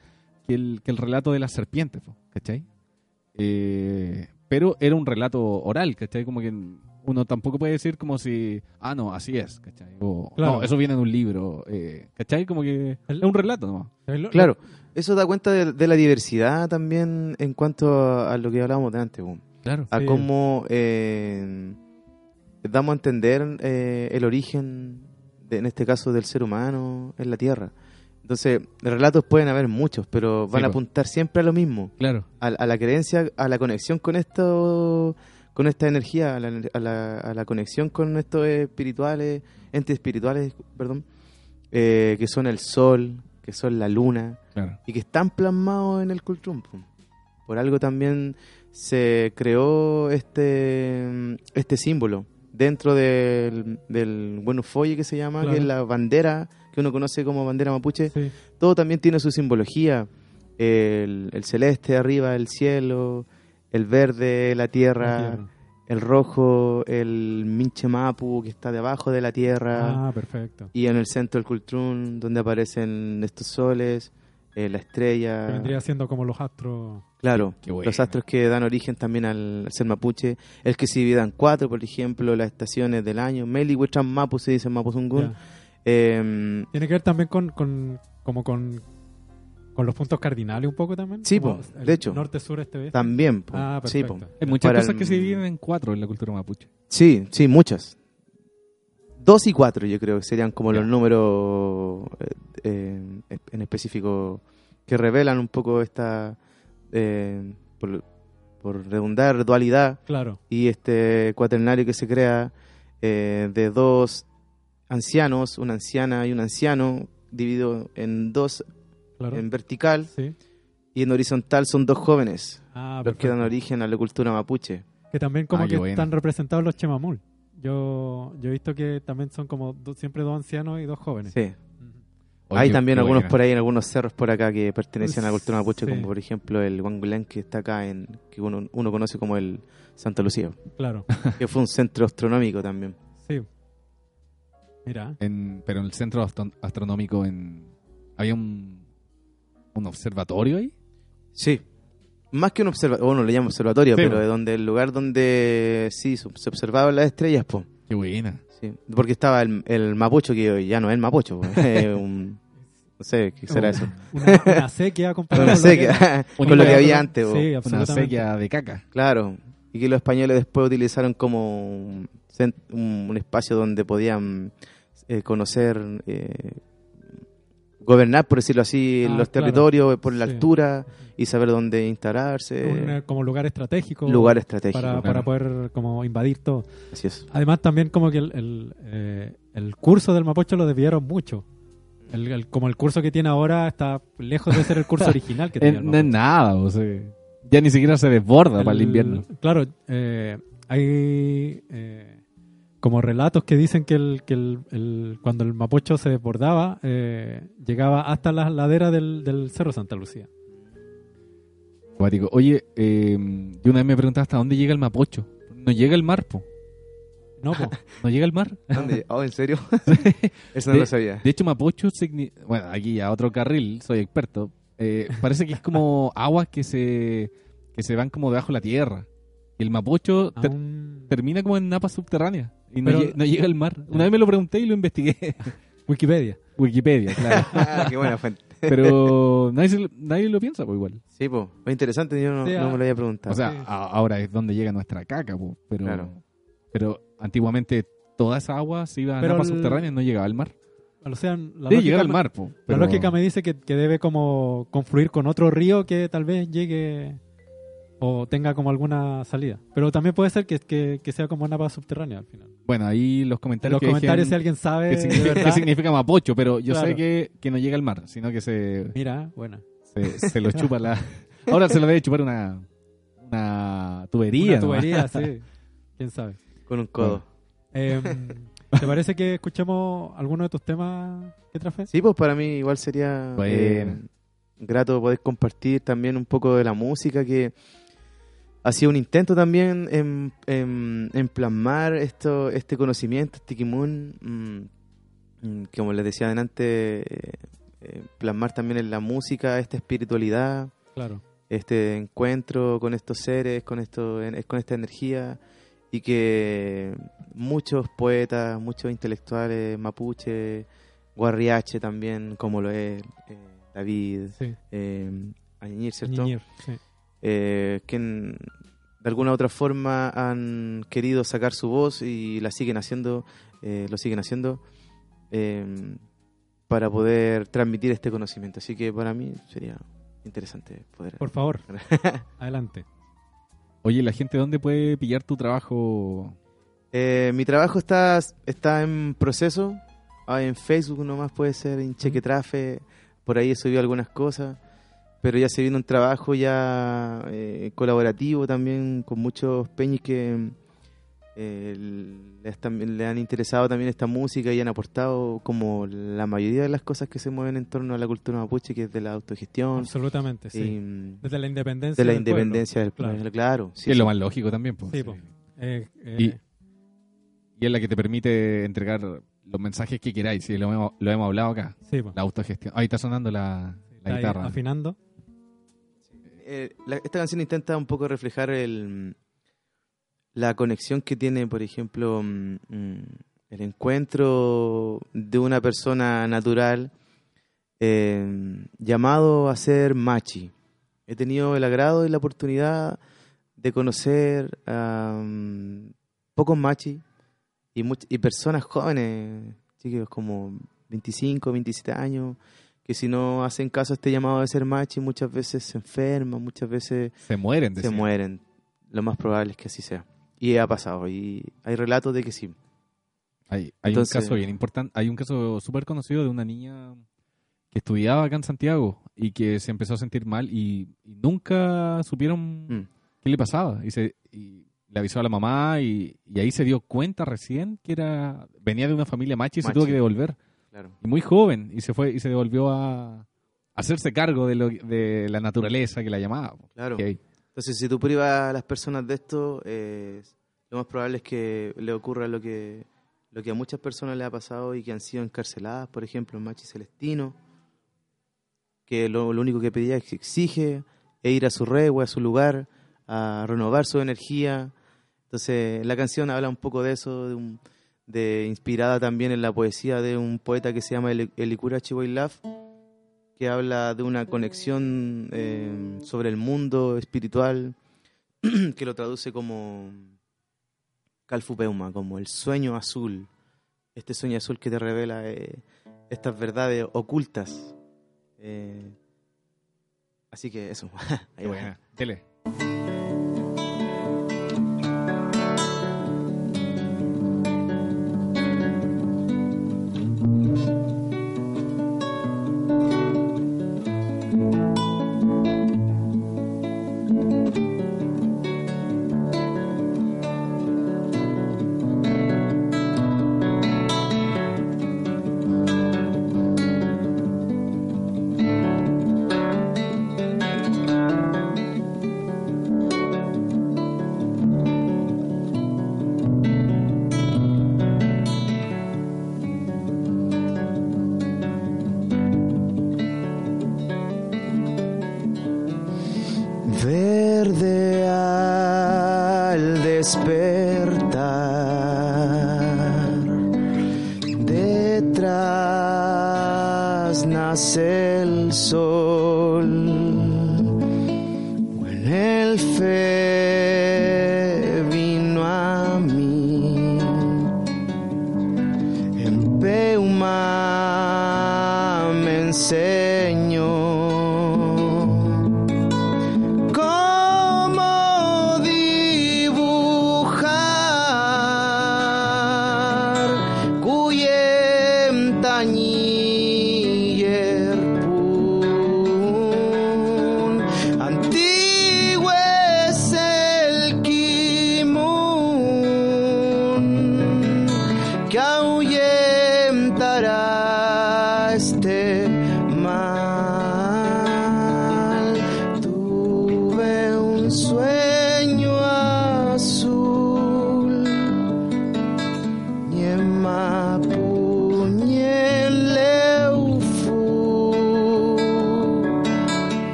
que el, que el relato de las serpientes, ¿cachai? Eh, pero era un relato oral, ¿cachai? Como que uno tampoco puede decir como si, ah, no, así es, ¿cachai? O, Claro. no, eso viene de un libro, eh, ¿cachai? Como que es un relato nomás. ¿Sabes lo- Claro, eso da cuenta de, de la diversidad también en cuanto a, a lo que hablábamos de antes, po. Claro. a Sí. cómo eh, damos a entender eh, el origen, de- en este caso, del ser humano en la Tierra. Entonces, relatos pueden haber muchos, pero van Sí, a apuntar siempre a lo mismo, Claro. a, a la creencia, a la conexión con esto, con esta energía, a la, a la- a la conexión con estos espirituales, entes espirituales, perdón, eh, que son el sol, que son la luna, Claro. y que están plasmados en el Cultrum. po. Por algo también se creó este, este símbolo dentro del, del bueno folle que se llama, Claro. que es la bandera que uno conoce como bandera mapuche. Sí, Todo también tiene su simbología. El, el celeste arriba, el cielo, el verde, la tierra, la tierra. el rojo, el minche mapu que está debajo de la tierra. Ah, perfecto. Y en el centro del Cultrún, donde aparecen estos soles, eh, la estrella. Que vendría siendo como los astros. Claro, bueno. los astros que dan origen también al, ser mapuche. El que se divida en cuatro, por ejemplo, las estaciones del año. Meli, Huicham, Mapu se dice Mapuzungún. Eh, Tiene que ver también con, con como con, con los puntos cardinales un poco también. Sí, po, el de hecho. Norte, sur, este, oeste. también, po. Ah, sí, perfecto. po. Hay muchas Para cosas el- que se dividen en cuatro en la cultura mapuche. sí, sí, muchas. Dos y cuatro, yo creo que serían como los números eh, eh, en específico que revelan un poco esta, eh, por, por redundar, dualidad Claro. y este cuaternario que se crea eh, de dos ancianos, una anciana y un anciano, dividido en dos Claro. en vertical Sí. y en horizontal son dos jóvenes, Ah, los que dan origen a la cultura mapuche. Que también como Ah, que están representados los chemamul. Yo, yo he visto que también son como do- siempre dos ancianos y dos jóvenes. Sí. Oye, Hay también algunos por ahí en algunos cerros por acá que pertenecen a la cultura mapuche, Sí. como por ejemplo el Huangulén que está acá en que uno, uno conoce como el Santa Lucía, Claro. que fue un centro astronómico también. Sí. Mira. En- pero en el centro astro- astronómico en había un, un observatorio ahí. Sí. Más que un observatorio, bueno, le llamo observatorio, Sí, pero po. de donde el lugar donde sí se se observaban las estrellas, pues. Qué buena. Sí, porque estaba el, el mapucho que hoy ya no es el mapucho, po, un, no sé, ¿qué será eso? Una, una sequía comparada No con sé, lo que, que- con lo que había antes, po. Sí, Una absolutamente. sequía de caca. claro, y que los españoles después utilizaron como un- un espacio donde podían eh, conocer, eh, gobernar, por decirlo así, Ah, los claro. territorios por la Sí. altura y saber dónde instalarse, Un, eh, como lugar estratégico. lugar estratégico, para, claro. para poder como invadir todo. así es. Además también como que el, el, eh, el curso del Mapocho lo desviaron mucho. El, el- como el curso que tiene ahora está lejos de ser el curso original que tenía no es nada, o sea, ya ni siquiera se desborda para el invierno. Claro, eh, hay eh, como relatos que dicen que, el, que el, el- cuando el Mapocho se desbordaba, eh, llegaba hasta la ladera del, del Cerro Santa Lucía. Oye, eh, yo una vez me preguntaba hasta dónde llega el Mapocho. No llega el mar, po. No, po. No llega el mar. ¿Dónde? Oh, ¿en serio? Eso no De- lo sabía. De hecho, Mapocho, bueno, aquí a otro carril, soy experto. eh, parece que es como aguas que se, que se van como debajo de la tierra. Y el Mapocho ter- termina como en napas subterráneas. Y no, Pero- lle- no llega al mar. Una vez me lo pregunté y lo investigué. Wikipedia. Wikipedia, claro. Ah, qué buena fuente. Pero nadie, se lo- nadie lo piensa, pues igual. Sí, pues, es interesante, yo no, Sí, no ah. me lo había preguntado. O sea, Sí. a- ahora es donde llega nuestra caca, po, pero, Claro. pero antiguamente toda esa agua se iba a Pero napas el- subterráneas no llegaba al mar. O sea, la Debe llegar al me- mar, po, La pero- lógica me dice que, que debe como confluir con otro río que tal vez llegue o tenga como alguna salida. Pero también puede ser que, que, que sea como napa subterránea al final. Bueno, ahí los En comentarios los que comentarios dejen si alguien sabe qué, significa, significa mapocho, pero yo Claro. sé que, que no llega al mar, sino que se, Mira, buena. se, se lo chupa la... Ahora se lo debe chupar una, una tubería. Una tubería, sí. ¿Quién sabe? Con un codo. Em, ¿Te parece que escuchemos alguno de tus temas que? Sí, pues para mí igual sería Bueno. eh, grato poder compartir también un poco de la música que ha sido un intento también en, en- en plasmar esto, este conocimiento, este kimun, mm, mm, como les decía adelante, eh, eh, plasmar también en la música esta espiritualidad, Claro. este encuentro con estos seres, con, esto, con esta energía, y que muchos poetas, muchos intelectuales mapuche, guarriache también, como lo es eh, David, Sí. eh, Añir, ¿cierto? Ñiñir, sí. Eh, que en- de alguna u otra forma han querido sacar su voz y la siguen haciendo, eh, lo siguen haciendo eh, para poder transmitir este conocimiento. Así que para mí sería interesante poder. Por favor, adelante. Oye, ¿la gente dónde puede pillar tu trabajo? Eh, mi trabajo está, está en proceso. Ah, en Facebook nomás puede ser, en Chequetrafe. Por ahí he subido algunas cosas. Pero ya se viene un trabajo ya eh, colaborativo también con muchos peñis que eh, les, también- le han interesado también esta música y han aportado como la mayoría de las cosas que se mueven en torno a la cultura mapuche, que es de la autogestión Absolutamente, sí. y Desde la independencia. de la del pueblo. independencia del Claro. pueblo. Claro, sí, Sí, es lo más lógico también. pues. Sí, po. Eh, eh, Y- Y es la que te permite entregar los mensajes que queráis. Sí, lo hemos, lo hemos hablado acá. sí, po. La autogestión. Ahí está sonando la, la Está ahí guitarra. afinando. Eh, la- esta canción intenta un poco reflejar el, la conexión que tiene, por ejemplo, mm, mm, el encuentro de una persona natural eh, llamado a ser machi. He tenido el agrado y la oportunidad de conocer a mm, pocos machi y, y personas jóvenes, chicos como 25, 27 años, que si no hacen caso a este llamado de ser machi, muchas veces se enferman, muchas veces Se mueren. se mueren. Lo más probable es que así sea. Y ha pasado, y hay relatos de que sí. Hay, hay Entonces- un caso bien importante. Hay un caso súper conocido de una niña que estudiaba acá en Santiago y que se empezó a sentir mal y, y nunca supieron Mm. qué le pasaba. Y, se, y le avisó a la mamá y, y ahí se dio cuenta recién que era venía de una familia machi y se tuvo que devolver. Claro. Y muy joven y se fue y se devolvió a, hacerse cargo de, lo, de la naturaleza que la llamaba. Claro. Entonces, si tú privas a las personas de esto, eh, lo más probable es que le ocurra lo que, lo que a muchas personas le ha pasado y que han sido encarceladas, por ejemplo, en Machi Celestino, que lo, lo único que pedía es que exige e ir a su regua, a su lugar, a renovar su energía. Entonces, la canción habla un poco de eso, de, un- de inspirada también en la poesía de un poeta que se llama Eli- Elikura Chihuahilaf, que habla de una conexión eh, sobre el mundo espiritual, que lo traduce como Calfupeuma, como el sueño azul. Este sueño azul que te revela eh, estas verdades ocultas. Eh, así que eso. Ahí Qué va.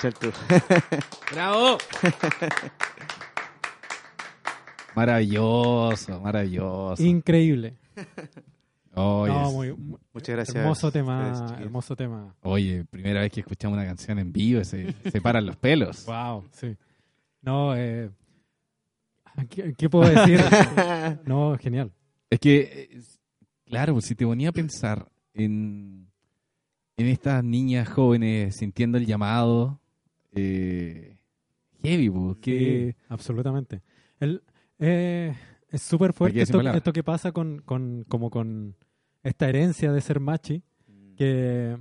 ¡Bravo! maravilloso, maravilloso. Increíble. No, muy, muy- Muchas gracias. hermoso tema, hermoso tema. oye, primera vez que escuchamos una canción en vivo, se, se paran los pelos. Wow, sí. No, eh, ¿qué, qué puedo decir? no, genial. Es que, eh, claro, si te ponía a pensar en, en estas niñas jóvenes sintiendo el llamado, eh, heavy, pues, que... Sí, absolutamente. El, eh, es súper fuerte esto, que pasa con, con, como con esta herencia de ser machi, que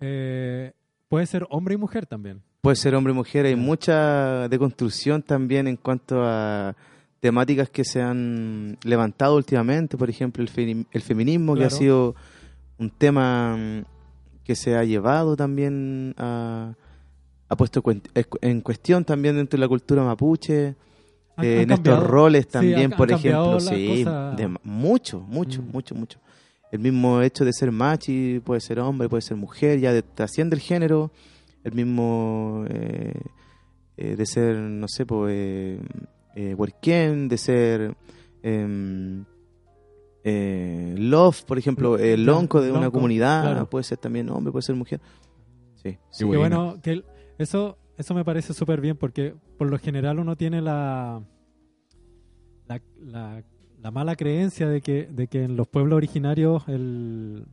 eh, puede ser hombre y mujer también. Puede ser hombre y mujer, hay mucha deconstrucción también en cuanto a temáticas que se han levantado últimamente, por ejemplo, el, el feminismo, que ha sido un tema mm, que se ha llevado también a, ha puesto cuen- en cuestión también dentro de la cultura mapuche, Han- eh, han en cambiado- estos roles sí, también, han- por ejemplo, sí, de- mucho, mucho, Mm. mucho, mucho. El mismo hecho de ser machi, puede ser hombre, puede ser mujer, ya de- trasciende el género, el mismo eh, eh, de ser, no sé, pues, eh, eh, de ser em, eh, love, por ejemplo, el lonco de una comunidad, claro. puede ser también hombre, puede ser mujer. Sí, sí. Que bueno, que eso, eso me parece súper bien porque por lo general uno tiene la, la, la- la mala creencia de que, de que en los pueblos originarios el,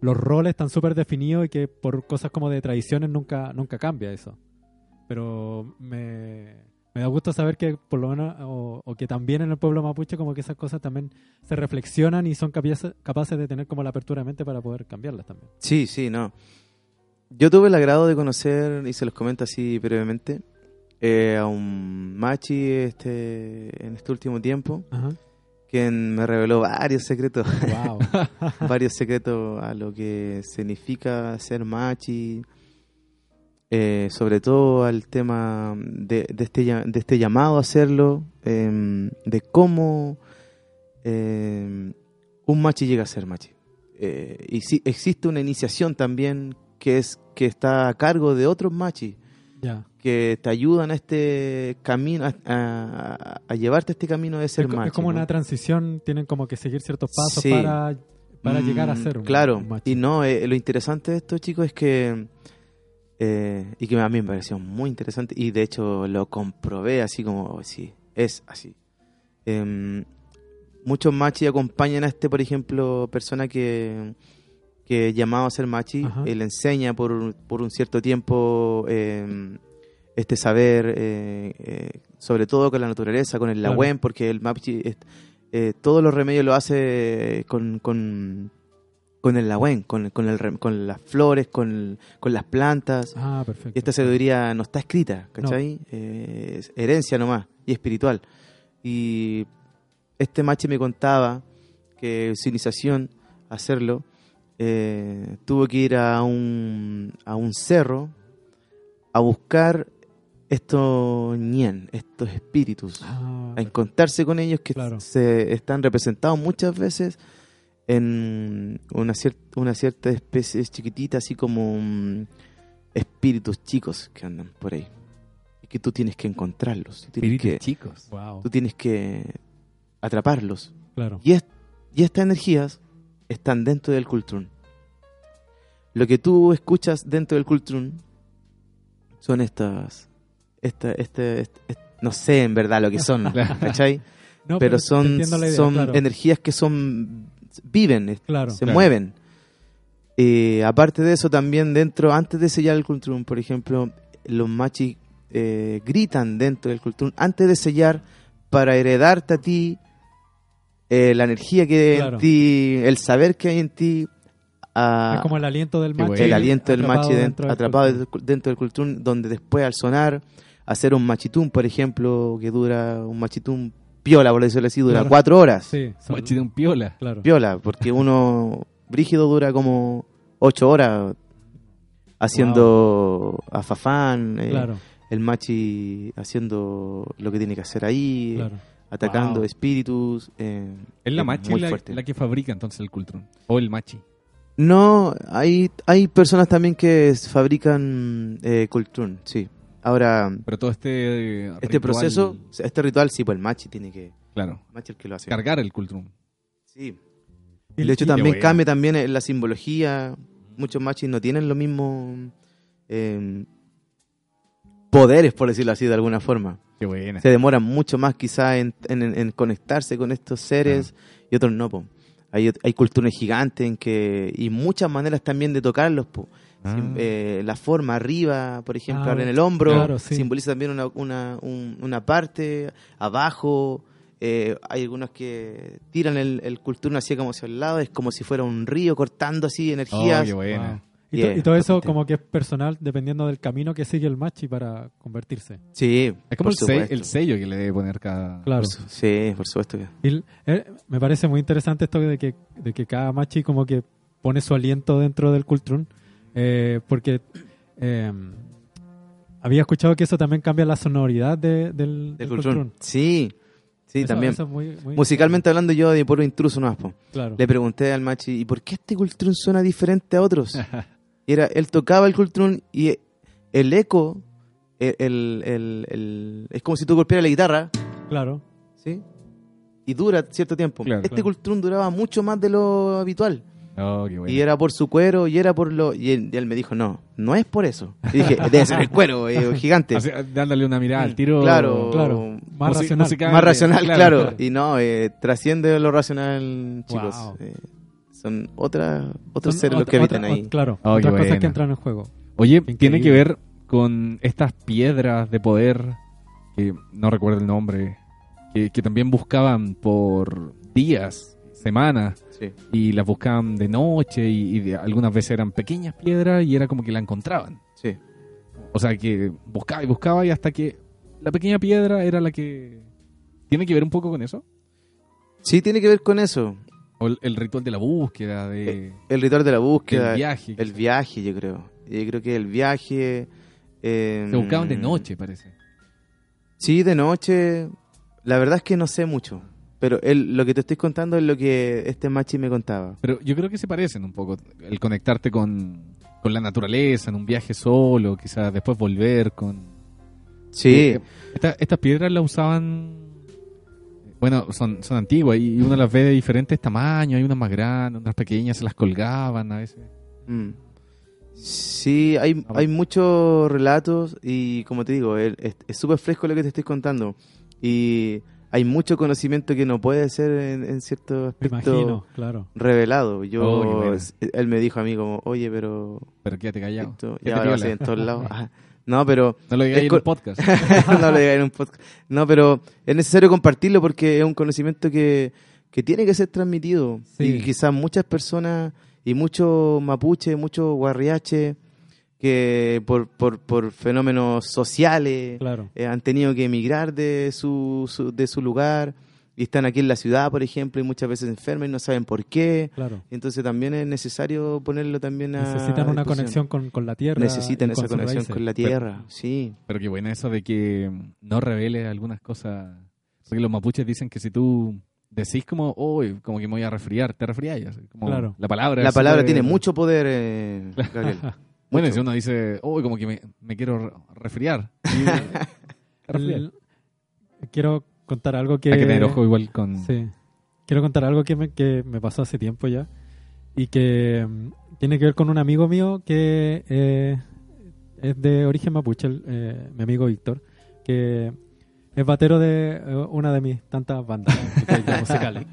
los roles están súper definidos y que por cosas como de tradiciones nunca, nunca cambia eso. Pero me, me da gusto saber que por lo menos, o, o que también en el pueblo mapuche como que esas cosas también se reflexionan y son capaces, capaces de tener como la apertura de mente para poder cambiarlas también. Sí, sí, no. Yo tuve el agrado de conocer, y se los comento así brevemente, eh, a un machi este, en este último tiempo, Ajá. quien me reveló varios secretos, Wow. varios secretos a lo que significa ser machi, eh, sobre todo al tema de, de este, de este llamado a hacerlo, em, de cómo em, un machi llega a ser machi. Eh, y sí, existe una iniciación también que es que está a cargo de otros machis ya. que te ayudan a este camino, a, a- a llevarte a este camino de ser es, machi. es como ¿no? una transición, tienen como que seguir ciertos pasos Sí. para, para Mm, llegar a ser un, Claro, un y no, eh, lo interesante de esto, chicos, es que. eh, y que a mí me pareció muy interesante, y de hecho lo comprobé así como, sí, es así. Em, muchos machis acompañan a este, por ejemplo, persona que, que es llamado a ser machi, Ajá. él enseña por, un- por un cierto tiempo eh, este saber, eh, eh, sobre todo con la naturaleza, con el Claro. porque el machi eh, todos los remedios lo hace con, con, con el lagüen, con, con, el, con las flores, con, con las plantas. Ah, perfecto. Y esta sabiduría no está escrita, ¿cachai? Eh, es herencia nomás y espiritual. Y este mache me contaba que su iniciación, a hacerlo, eh, tuvo que ir a un, a un cerro a buscar estos ñen, estos espíritus, Ah, a encontrarse con ellos que Claro. se están representados muchas veces en una, cier- una cierta especie chiquitita, así como mm, espíritus chicos que andan por ahí. Y que tú tienes que encontrarlos. Tú tienes, Espíritus que, chicos. wow, tú tienes que atraparlos. claro. Y, es- y estas energías están dentro del Kultrun. Lo que tú escuchas dentro del Kultrun son estas. Esta, este, este- este- no sé en verdad lo que son, ¿cachai? No, pero son, idea, son claro. energías que son viven, Claro. se Claro. mueven. Eh, aparte de eso, también dentro, antes de sellar el Kultrun, por ejemplo, los machis eh, gritan dentro del Kultrun antes de sellar para heredarte a ti eh, la energía que hay Claro. en ti, el saber que hay en ti, a- Es como el aliento del machi. el aliento del machi dentro, del atrapado dentro del Kultrun, donde después al sonar, hacer un machitún, por ejemplo, que dura un machitún piola, por decirlo así, dura Claro. cuatro horas. Sí, son- Machi de un piola. claro. Piola, porque uno brígido dura como ocho horas haciendo a Fafán, eh, Claro, el machi haciendo lo que tiene que hacer ahí, claro. Atacando Wow. espíritus. eh, Es la machi muy la, fuerte. la que fabrica entonces el Cultron. O el machi. No, hay, hay personas también que fabrican eh, sí. Ahora, Pero todo este. eh, este ritual, proceso, este ritual, sí, pues el machi tiene que... Claro. el machi es el que lo hace. Cargar el Cultron. Sí. Y- de hecho también cambia también en la simbología. Muchos machis no tienen lo mismo eh, poderes, por decirlo así, de alguna forma. Qué buena. Se demoran mucho más quizás en, en- en conectarse con estos seres y otros no. Po. Hay, hay culturas gigantes en que, y muchas maneras también de tocarlos. Po. Ah. Sim- eh, la forma arriba, por ejemplo, Ah, en el hombro, claro, sí. simboliza también una, una, un- una parte, abajo. eh, hay algunos que tiran el, el culturno así como hacia el lado, es como si fuera un río cortando así Oh, energías. qué buena. Wow. Y, Yeah, to- y todo eso como que es personal dependiendo del camino que sigue el machi para convertirse. Sí, Es como por el, se- supuesto. el sello que le debe poner cada. Claro. Por sí, por supuesto. que- Y l- eh, me parece muy interesante esto de que, de que cada machi como que pone su aliento dentro del Kultrun, eh, porque eh, había escuchado que eso también cambia la sonoridad de- del, Del. Kultrun. Sí, sí, Eso- también. eso es muy- muy- Musicalmente hablando, yo de puro intruso no claro. Le pregunté al machi, ¿y por qué este cultrun suena diferente a otros? Y era, él tocaba el cultrun y el eco, el, el- el- el- es como si tú golpearas la guitarra, Claro. ¿sí? Y dura cierto tiempo. Claro, este claro. duraba mucho más de lo habitual. Oh, qué. Y era por su cuero, y era por lo... Y él, y él me dijo, no, no es por eso. Y dije, debe ser el cuero, eh, gigante. Así, dándole una mirada al tiro. Claro. Claro. Más racional. más racional, Claro, claro. claro. Y no, eh, trasciende lo racional, chicos. Wow. Eh, son otra, otros Son seres los que habitan otra- ahí. claro. Oh, otras cosas buena. que entran en juego. Oye, Increíble. tiene que ver con estas piedras de poder, que no recuerdo el nombre, que, que también buscaban por días, semanas, Sí. y las buscaban de noche, y, y de- algunas veces eran pequeñas piedras y era como que la encontraban. Sí. O sea, que buscaba y buscaba y hasta que la pequeña piedra era la que... ¿Tiene que ver un poco con eso? Sí, tiene que ver con eso. O el, el ritual de la búsqueda, de... El ritual de la búsqueda. el viaje. El viaje, yo creo. Yo creo que el viaje. eh, Se buscaban de noche, parece. Sí, de noche. La verdad es que no sé mucho. Pero él, lo que te estoy contando es lo que este machi me contaba. Pero yo creo que se parecen un poco. El conectarte con, con la naturaleza en un viaje solo, quizás después volver con... Sí, Eh, esta- estas piedras las usaban... Bueno, son, son antiguas y uno las ve de diferentes tamaños. Hay unas más grandes, unas pequeñas, se las colgaban a veces. Mm. Sí, hay, Ah, hay muchos relatos y como te digo, es súper fresco lo que te estoy contando. Y hay mucho conocimiento que no puede ser en, en cierto aspecto imagino, claro. revelado. Yo, Oh, él me dijo a mí como, oye, pero Pero quédate callado. esto ya ahora va a ser en todos lados. No, pero No lo digáis en un podcast. no lo diga en un podcast. No, pero es necesario compartirlo porque es un conocimiento que, que tiene que ser transmitido. Sí. Y quizás muchas personas y muchos mapuches, muchos guarriaches que por, por, por fenómenos sociales Claro. eh, han tenido que emigrar de su, su- de su lugar y están aquí en la ciudad, por ejemplo, y muchas veces enferman y no saben por qué. Claro. Entonces también es necesario ponerlo también a Necesitan una disposición. conexión con, con la tierra. Necesitan esa conexión raíces. con la tierra, sí. Pero qué bueno eso de que no revele algunas cosas. Porque los mapuches dicen que si tú decís como, uy, como que me voy a resfriar, te como Claro. La palabra La palabra tiene mucho poder, eh, Gabriel. Bueno, Mucho. si uno dice, uy, como que me, me quiero re- resfriar. Y- resfriar. El- quiero contar algo que... Hay que tener ojo igual con... Sí. Quiero contar algo que me, que me pasó hace tiempo ya y que mm, tiene que ver con un amigo mío que eh, es de origen mapuche, el, eh, mi amigo Víctor, que es batero de eh, una de mis tantas bandas musicales.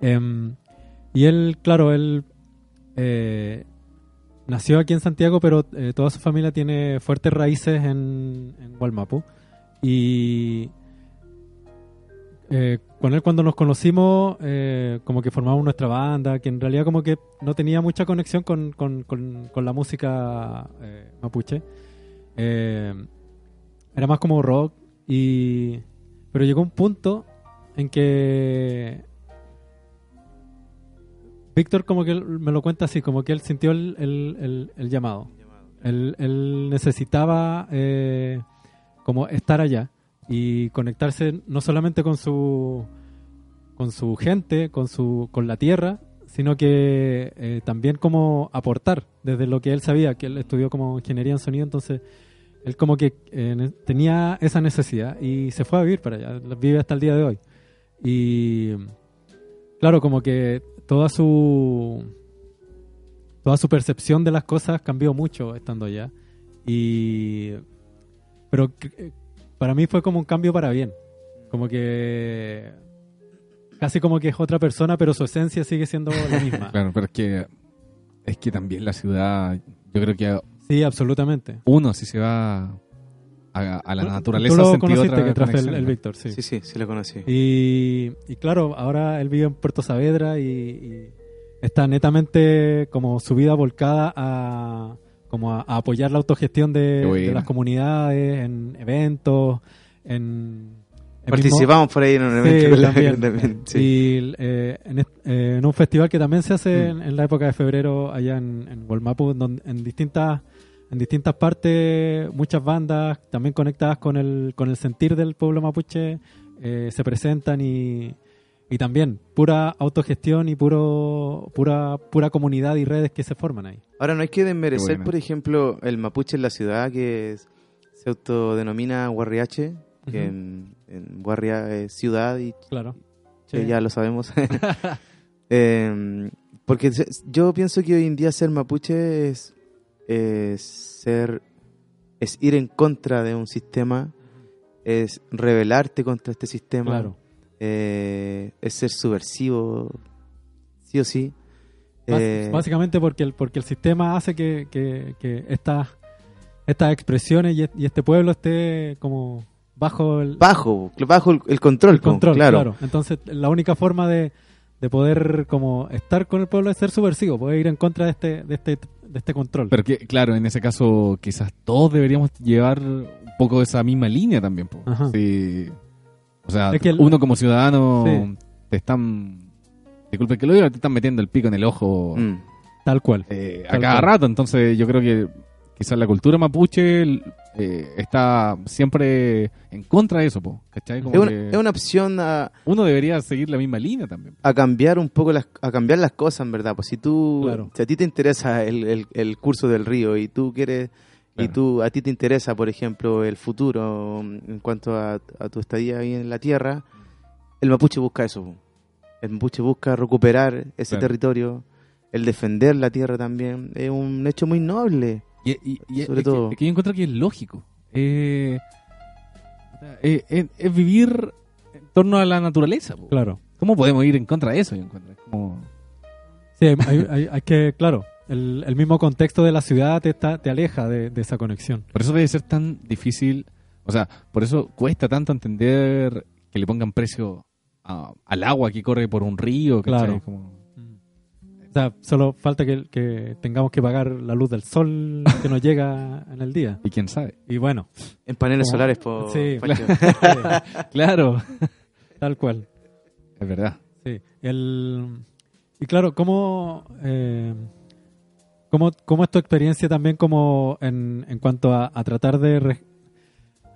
Em, y él, claro, él eh, nació aquí en Santiago, pero eh, toda su familia tiene fuertes raíces en, en Gualmapu. Y eh, con él cuando nos conocimos, eh, como que formamos nuestra banda, que en realidad como que no tenía mucha conexión con, la música eh, mapuche. Era más como rock, y pero llegó un punto en que Víctor como que me lo cuenta así, como que él sintió el, llamado. Él, él necesitaba como estar allá y conectarse no solamente con su con su gente, con su con la tierra, sino que eh, también como aportar desde lo que él sabía, que él estudió como ingeniería en sonido, entonces él como que eh, tenía esa necesidad y se fue a vivir para allá, vive hasta el día de hoy. Y claro, como que toda su toda su percepción de las cosas cambió mucho estando allá. Y pero cre- para mí fue como un cambio para bien. Como que casi como que es otra persona, pero su esencia sigue siendo la misma. Claro, pero es que es que también la ciudad, yo creo que Sí, absolutamente. uno si se va a, a la naturaleza Tú lo conociste otra que traje el, conexión, el ¿no? Víctor, sí. Sí, sí, sí lo conocí. Y, y claro, ahora él vive en Puerto Saavedra y, y está netamente como su vida volcada a como a, a apoyar la autogestión de, las comunidades, en eventos, en... en Participamos por ahí en un evento. Sí, con la- también. también, sí. Y eh, en, eh, en un festival que también se hace Mm. en, en la época de febrero allá en, en Gualmapu, donde en distintas en distintas partes, muchas bandas también conectadas con el, con el sentir del pueblo mapuche eh, se presentan y, y también pura autogestión y puro pura pura comunidad y redes que se forman ahí. Ahora, no hay que desmerecer, por ejemplo, el mapuche en la ciudad que es- se autodenomina Guarriache, que en, en Guarria es ciudad y Claro. que Sí. ya lo sabemos. Eh, porque yo pienso que hoy en día ser mapuche es, es ser es ir en contra de un sistema, es rebelarte contra este sistema, Claro. Eh, es ser subversivo, sí o sí. Eh, Básicamente porque el, porque el sistema hace que, que, que estas, estas expresiones y, y este pueblo esté como bajo el, bajo, bajo el, el control, el control, claro. claro. Entonces la única forma de, de poder como estar con el pueblo es ser subversivo, poder ir en contra de este, de este, de este control. Pero que, claro, en ese caso quizás todos deberíamos llevar un poco esa misma línea también. Sí. O sea, Es que el- uno como ciudadano Sí. te están... Disculpe que lo diga, te están metiendo el pico en el ojo Mm. Tal cual. eh, a cada cual. rato. Entonces yo creo que quizás la cultura mapuche eh, está siempre en contra de eso. Po, ¿cachai? Como Es, una, que es una opción a, Uno debería seguir la misma línea también. a cambiar un poco las, a cambiar las cosas, en verdad. Pues si tú, Claro. si a ti te interesa el, el, el curso del río y tú quieres, y tú, a ti te interesa, por ejemplo, el futuro mm, en cuanto a, a tu estadía ahí en la tierra, el mapuche busca eso. El mapuche busca recuperar ese Claro. territorio, el defender la tierra también. Es un hecho muy noble. Y, y- y- Sobre es que- todo. es que yo encuentro que es lógico. Eh, eh, es, es vivir torno a la naturaleza. po. Claro. ¿Cómo podemos ir en contra de eso? Yo encuentro. Es como- Sí, hay, hay- hay- hay que, claro, el, el mismo contexto de la ciudad te, está, te aleja de, de esa conexión. Por eso debe ser tan difícil, o sea, por eso cuesta tanto entender que le pongan precio a- al agua que corre por un río. ¿cachai? Claro. Como- O sea, solo falta que, que tengamos que pagar la luz del sol que nos llega en el día. y quién sabe. Y bueno, En paneles Como- solares, por Sí. Claro. tal cual. Es verdad. Sí. El, y claro, ¿cómo, eh, cómo, cómo es tu experiencia también como en, en cuanto a, a tratar de...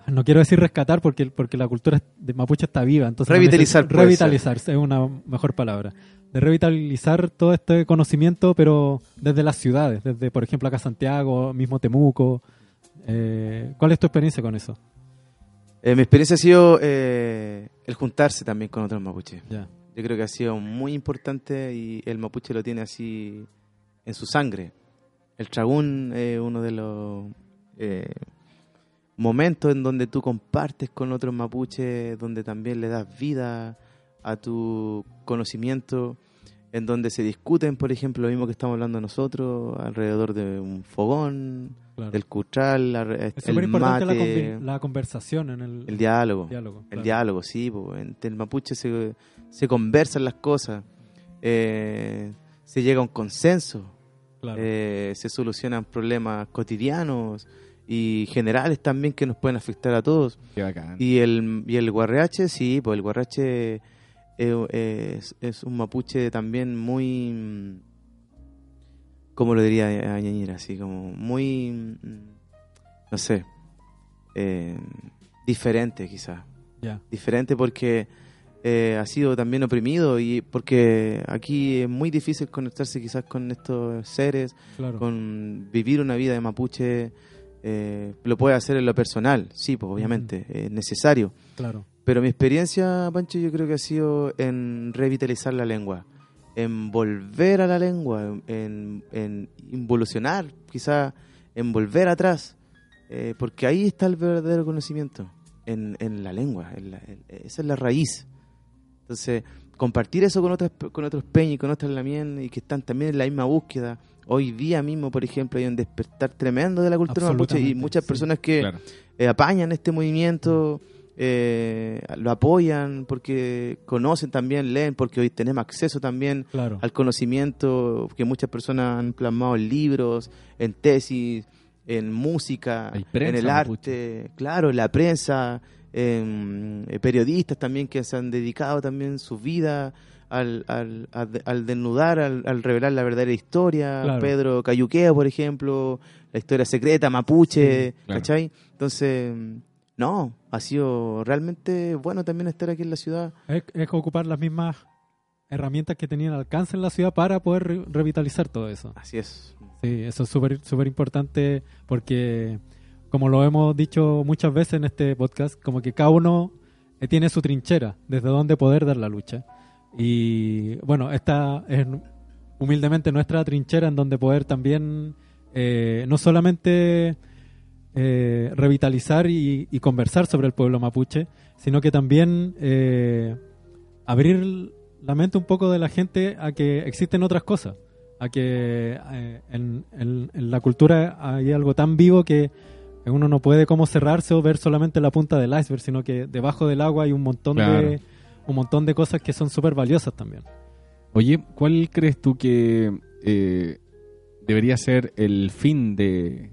no quiero decir rescatar porque, porque la cultura de mapuche está viva. Entonces no Revitalizar, puede Revitalizar, es una mejor palabra. De revitalizar todo este conocimiento, pero desde las ciudades, desde, por ejemplo, acá Santiago, mismo Temuco. Eh, ¿Cuál es tu experiencia con eso? Eh, mi experiencia ha sido eh, el juntarse también con otros mapuches. Ya. Yo creo que ha sido muy importante y el mapuche lo tiene así en su sangre. El tragún es uno de los eh, momentos en donde tú compartes con otros mapuches, donde también le das vida a tu conocimiento, en donde se discuten, por ejemplo, lo mismo que estamos hablando nosotros, alrededor de un fogón, Claro. del cutral, la- es el súper importante la, mate, convi- la conversación en el, el diálogo. diálogo. El claro. diálogo, sí, po. entre el mapuche se, se conversan las cosas, eh, se llega a un consenso, Claro. eh, se solucionan problemas cotidianos y generales también que nos pueden afectar a todos. Qué bacán. Y el, y el guarreache, sí, pues el guarreache eh, es, es un mapuche también muy, ¿cómo lo diría a Ñañira? Así como muy, mm, no sé, eh, diferente quizás Ya. diferente porque eh, ha sido también oprimido y porque aquí es muy difícil conectarse quizás con estos seres, Claro. con vivir una vida de mapuche. eh, lo puede hacer en lo personal, sí, pues obviamente, es necesario. Claro. Pero mi experiencia, Pancho, yo creo que ha sido en revitalizar la lengua, en volver a la lengua, en, en involucionar, quizá en volver atrás, eh, porque ahí está el verdadero conocimiento, en, en la lengua, en la- en- esa es la raíz. Entonces, compartir eso con otras con otros peñas y con otras lamien y que están también en la misma búsqueda. Hoy día mismo, por ejemplo, hay un despertar tremendo de la cultura mapuche y muchas sí. personas que Claro. eh, apañan este movimiento, eh, lo apoyan porque conocen también, leen, porque hoy tenemos acceso también Claro. al conocimiento que muchas personas han plasmado en libros, en tesis, en música, en el arte, claro, en la prensa, en, eh, periodistas también que se han dedicado también su vida al, al, al- al desnudar, al, revelar la verdadera historia. Claro. Pedro Cayuqueo, por ejemplo, la historia secreta, Mapuche, Sí, claro. ¿cachai? Entonces, no, ha sido realmente bueno también estar aquí en la ciudad. Es, es ocupar las mismas herramientas que tenían al alcance en la ciudad para poder re- revitalizar todo eso. Así es. Sí, eso es súper súper importante porque, como lo hemos dicho muchas veces en este podcast, como que cada uno eh, tiene su trinchera desde donde poder dar la lucha. Y bueno, esta es humildemente nuestra trinchera en donde poder también eh, no solamente eh, revitalizar y, conversar sobre el pueblo mapuche, sino que también abrir la mente un poco de la gente a que existen otras cosas, a que en la cultura hay algo tan vivo que uno no puede como cerrarse o ver solamente la punta del iceberg, sino que debajo del agua hay un montón Claro. de un montón de cosas que son súper valiosas también. Oye, ¿cuál crees tú que eh, debería ser el fin de,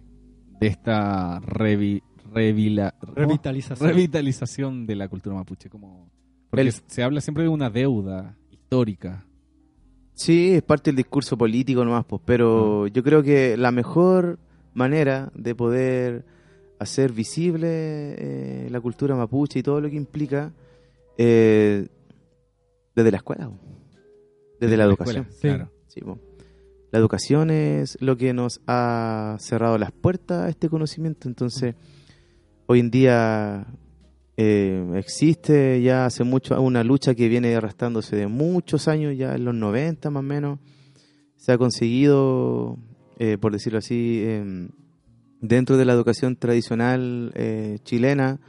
de esta revi-. Revitalización. revitalización de la cultura mapuche? Como, porque El- se habla siempre de una deuda histórica. Sí, es parte del discurso político nomás, pues, pero yo creo que la mejor manera de poder hacer visible eh, la cultura mapuche y todo lo que implica eh, desde la escuela, desde, la, educación. escuela, Sí. Claro. Sí. La educación es lo que nos ha cerrado las puertas a este conocimiento. Entonces, hoy en día eh, existe ya hace mucho una lucha que viene arrastrándose de muchos años, ya en los 90 más o menos. Se ha conseguido, por decirlo así, em, dentro de la educación tradicional eh, chilena,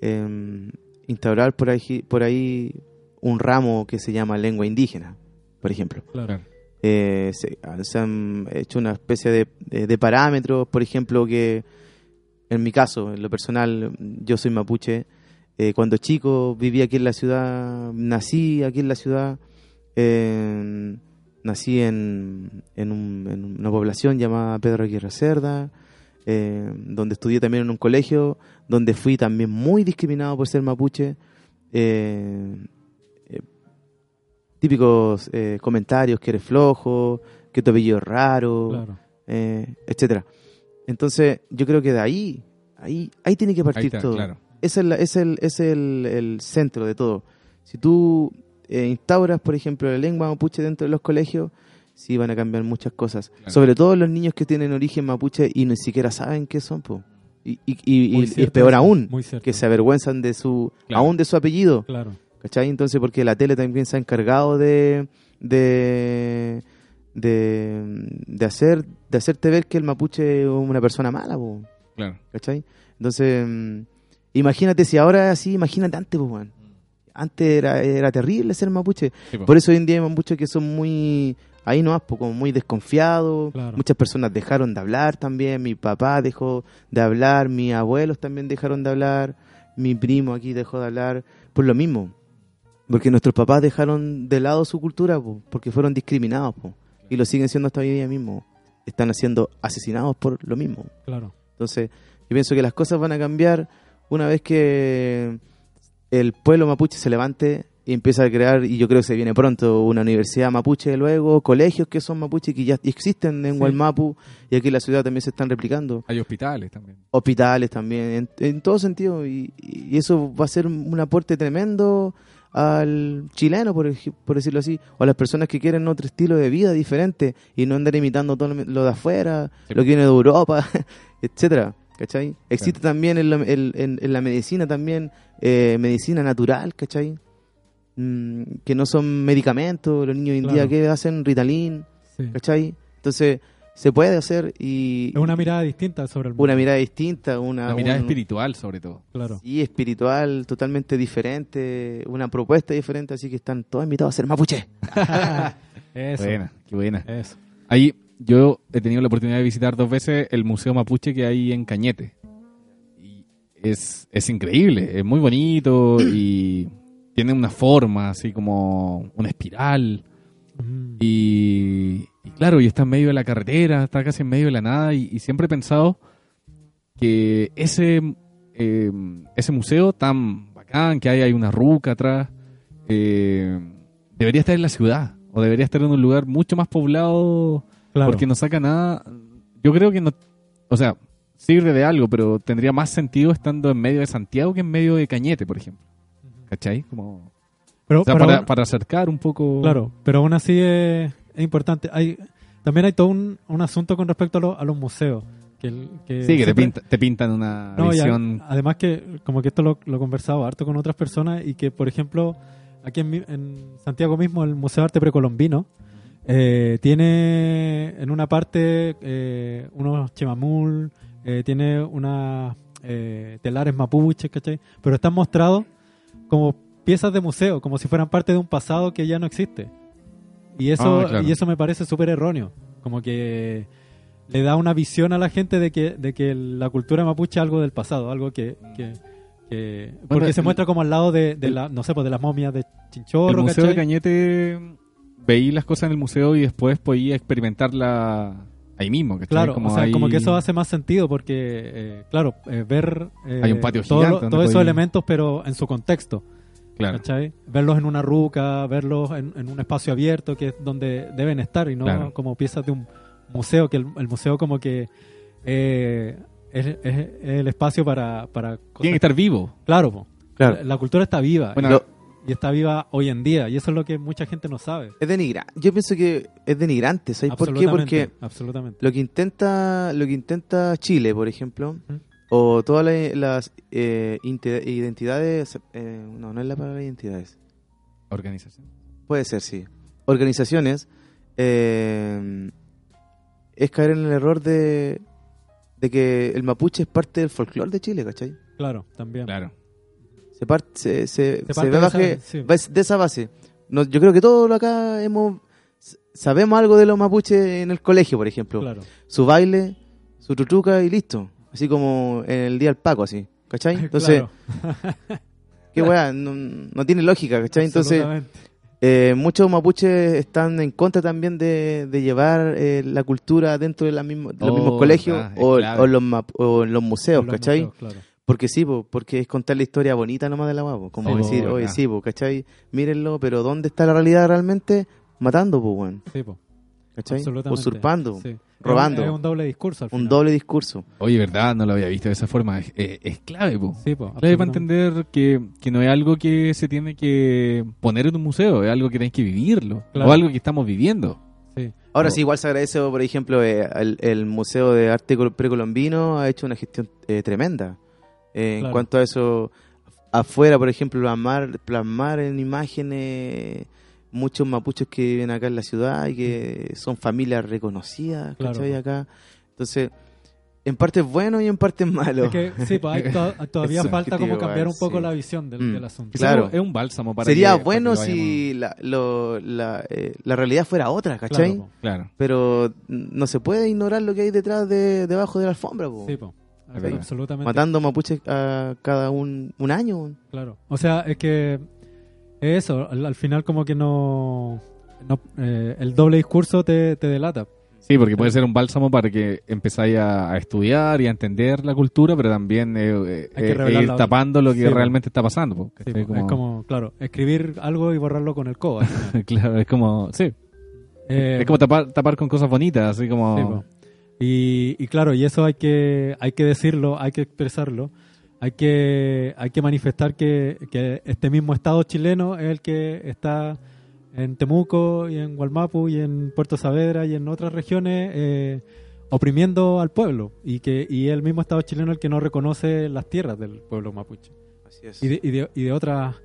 em, instaurar por ahí, por ahí un ramo que se llama lengua indígena, por ejemplo. Claro. Eh, se, se han hecho una especie de, de- de parámetros, por ejemplo, que en mi caso, en lo personal, yo soy mapuche. eh, cuando chico viví aquí en la ciudad, nací aquí en la ciudad, eh, nací en, en, un- en una población llamada Pedro Aguirre Cerda, eh, donde estudié también en un colegio, donde fui también muy discriminado por ser mapuche. eh, eh, típicos eh, comentarios que eres flojo, que tu apellido es raro, Claro. etcétera. Entonces, yo creo que de ahí, ahí, ahí tiene que partir está, todo. claro. Es el, es el, es el, el centro de todo. Si tú eh, instauras, por ejemplo, la lengua mapuche dentro de los colegios, sí van a cambiar muchas cosas. Claro. Sobre todo los niños que tienen origen mapuche y ni siquiera saben qué son. po. Y, y, y- y- es peor aún, que se avergüenzan de su, Claro. aún de su apellido. Claro. ¿Cachai? Entonces, porque la tele también se ha encargado de, de, de, de hacer, de hacerte ver que el mapuche es una persona mala, po, Claro. ¿cachai? Entonces, mm, imagínate si ahora así, imagínate antes, weón. Antes era, era terrible ser mapuche. Sí, po. Por eso hoy en día hay mapuches que son muy, ahí no como muy desconfiados. Claro. Muchas personas dejaron de hablar también. Mi papá dejó de hablar, mis abuelos también dejaron de hablar, mi primo aquí dejó de hablar, por lo mismo. Porque nuestros papás dejaron de lado su cultura, po, porque fueron discriminados, po, y lo siguen siendo hasta hoy día mismo. Están siendo asesinados por lo mismo. Claro. Entonces, yo pienso que las cosas van a cambiar una vez que el pueblo mapuche se levante y empieza a crear, y yo creo que se viene pronto, una universidad mapuche luego, colegios que son mapuche que ya existen en Sí. Gualmapu y aquí en la ciudad también se están replicando, Hay hospitales también. hospitales también, en, en todo sentido, y, y eso va a ser un aporte tremendo al chileno, por, por decirlo así, o a las personas que quieren otro estilo de vida diferente y no andar imitando todo lo de afuera, Sí. lo que viene de Europa, etcétera. ¿Cachai? Existe también en la, en- en- en la medicina también eh, medicina natural, ¿cachai? Mm, que no son medicamentos, los niños hoy en día que hacen Ritalin, Sí. ¿cachai? Entonces se puede hacer y Es una mirada distinta sobre el mundo. una mirada distinta, una, La mirada un- espiritual, sobre todo. Claro. y espiritual totalmente diferente, una propuesta diferente, así que están todos invitados a ser mapuche. Eso. Buena, qué buena. Eso. Ahí yo he tenido la oportunidad de visitar dos veces el Museo Mapuche que hay en Cañete. Y es, es increíble, es muy bonito y tiene una forma así como una espiral. Mm. Y, y claro, y está en medio de la carretera, está casi en medio de la nada. Y, y siempre he pensado que ese, eh, ese museo tan bacán, que hay, hay una ruca atrás, eh, debería estar en la ciudad. O debería estar en un lugar mucho más poblado Claro. porque no saca nada. Yo creo que no. O sea, sirve de algo, pero tendría más sentido estando en medio de Santiago que en medio de Cañete, por ejemplo. ¿Cachai? Como, pero, o sea, pero para, aún- para acercar un poco. claro, pero aún así es, es importante. Hay, también hay todo un, un asunto con respecto a, lo- a los museos. Que, el- que Sí, que te, pinta- te pintan una No, y a- visión. además que como que esto lo, lo he conversado harto con otras personas y que, por ejemplo, aquí en, en Santiago mismo, el Museo de Arte Precolombino eh, tiene en una parte eh, unos chimamul, eh, tiene unas eh, telares mapuches, ¿cachai? Pero están mostrados como piezas de museo, como si fueran parte de un pasado que ya no existe. Y eso, Ah, claro. y eso me parece súper erróneo. Como que le da una visión a la gente de que, de que la cultura mapuche es algo del pasado, algo que... que- que- porque Bueno, se el- muestra como al lado de, de el- la, no sé, pues de las momias de el Chinchorro, museo de. Cañete veí las cosas en el museo y después podía experimentarla ahí mismo. ¿cachai? Claro, o sea, hay- como que eso hace más sentido porque, eh, claro, eh, ver eh, Hay un patio todo gigante todos esos elementos, pero en su contexto, Claro. ¿cachai? Verlos en una ruca, verlos en, en un espacio abierto, que es donde deben estar, y no Claro. como piezas de un museo, que el, el museo como que eh, es, es- es el espacio para... para cosas- Tiene que estar vivo. Claro, po. Claro. La, la cultura está viva, Bueno, Lo- y está viva hoy en día, y eso es lo que mucha gente no sabe. es denigrante. Yo pienso que es denigrante, ¿sabes por qué? Porque absolutamente. lo que intenta lo que intenta Chile, por ejemplo, o todas la- las eh, identidades, eh, no, no es la palabra identidades, organización. puede ser, sí, organizaciones, eh, es caer en el error de, de que el mapuche es parte del folclore de Chile, ¿cachai? Claro, también. Claro. Se, parte, se, se, Se se parte de baje- esa- sí. de esa base. No, yo creo que todos acá hemos sabemos algo de los mapuches en el colegio, por ejemplo. Claro. Su baile, su trutuca y listo. Así como en el día del Paco, así. ¿Cachai? Entonces, Claro, qué weá, no, no tiene lógica, ¿cachai? Entonces, eh, muchos mapuches están en contra también de, de llevar eh, la cultura dentro de, la misma- de los Oh, mismos colegios verdad, es o, o los map- o en los museos, Los ¿cachai? museos, claro. Porque sí, po, porque es contar la historia bonita nomás de la guapo. Como Sí, po, decir, oye, sí, po, ¿cachai? Mírenlo, pero ¿dónde está la realidad realmente? Matando, pues, weón. Sí, po, ¿Cachai? absolutamente. Usurpando. Sí. robando. Es un, doble discurso al Un final. doble discurso. Oye, ¿verdad? No lo había visto de esa forma. Es, es- es clave, po. Sí, po, Clave para entender que, que no es algo que se tiene que poner en un museo, es algo que tenés que vivirlo. Claro. O algo que estamos viviendo. Sí. Ahora sí, igual se agradece, por ejemplo, eh, el, el Museo de Arte Col- Precolombino ha hecho una gestión eh, tremenda. Eh, En cuanto a eso, afuera, por ejemplo, plasmar, plasmar en imágenes muchos mapuches que viven acá en la ciudad y que son familias reconocidas, Claro. ¿cachai? Acá. Entonces, en parte es bueno y en parte es malo. Es que, sí, pues hay to- todavía falta como cambiar un poco sí. la visión del, Mm. del asunto. Claro. Es un bálsamo para Sería que- para bueno que si la, lo- la, eh, la realidad fuera otra, ¿cachai? Claro, po. Claro. Pero no se puede ignorar lo que hay detrás de debajo de la alfombra, po. Sí, po. Absolutamente. matando mapuches a cada un, un año. Claro. O sea, es que es eso, al, al final como que no... no eh, el doble discurso te, te delata. Sí, porque puede ser un bálsamo para que empezáis a, a estudiar y a entender la cultura, pero también eh, eh, Hay que revelar ir tapando lo que Sí, po. realmente está pasando. Es como, claro, escribir algo y borrarlo con el final. claro, es como, sí, Eh, es como tapar, tapar con cosas bonitas, así como... Sí. Y, y claro, y eso hay que, hay que decirlo, hay que expresarlo, hay que, hay que manifestar que, que este mismo Estado chileno es el que está en Temuco y en Gualmapu y en Puerto Saavedra y en otras regiones eh, oprimiendo al pueblo. Y que y el mismo Estado chileno el que no reconoce las tierras del pueblo mapuche. Así es. y de, y de, y de otras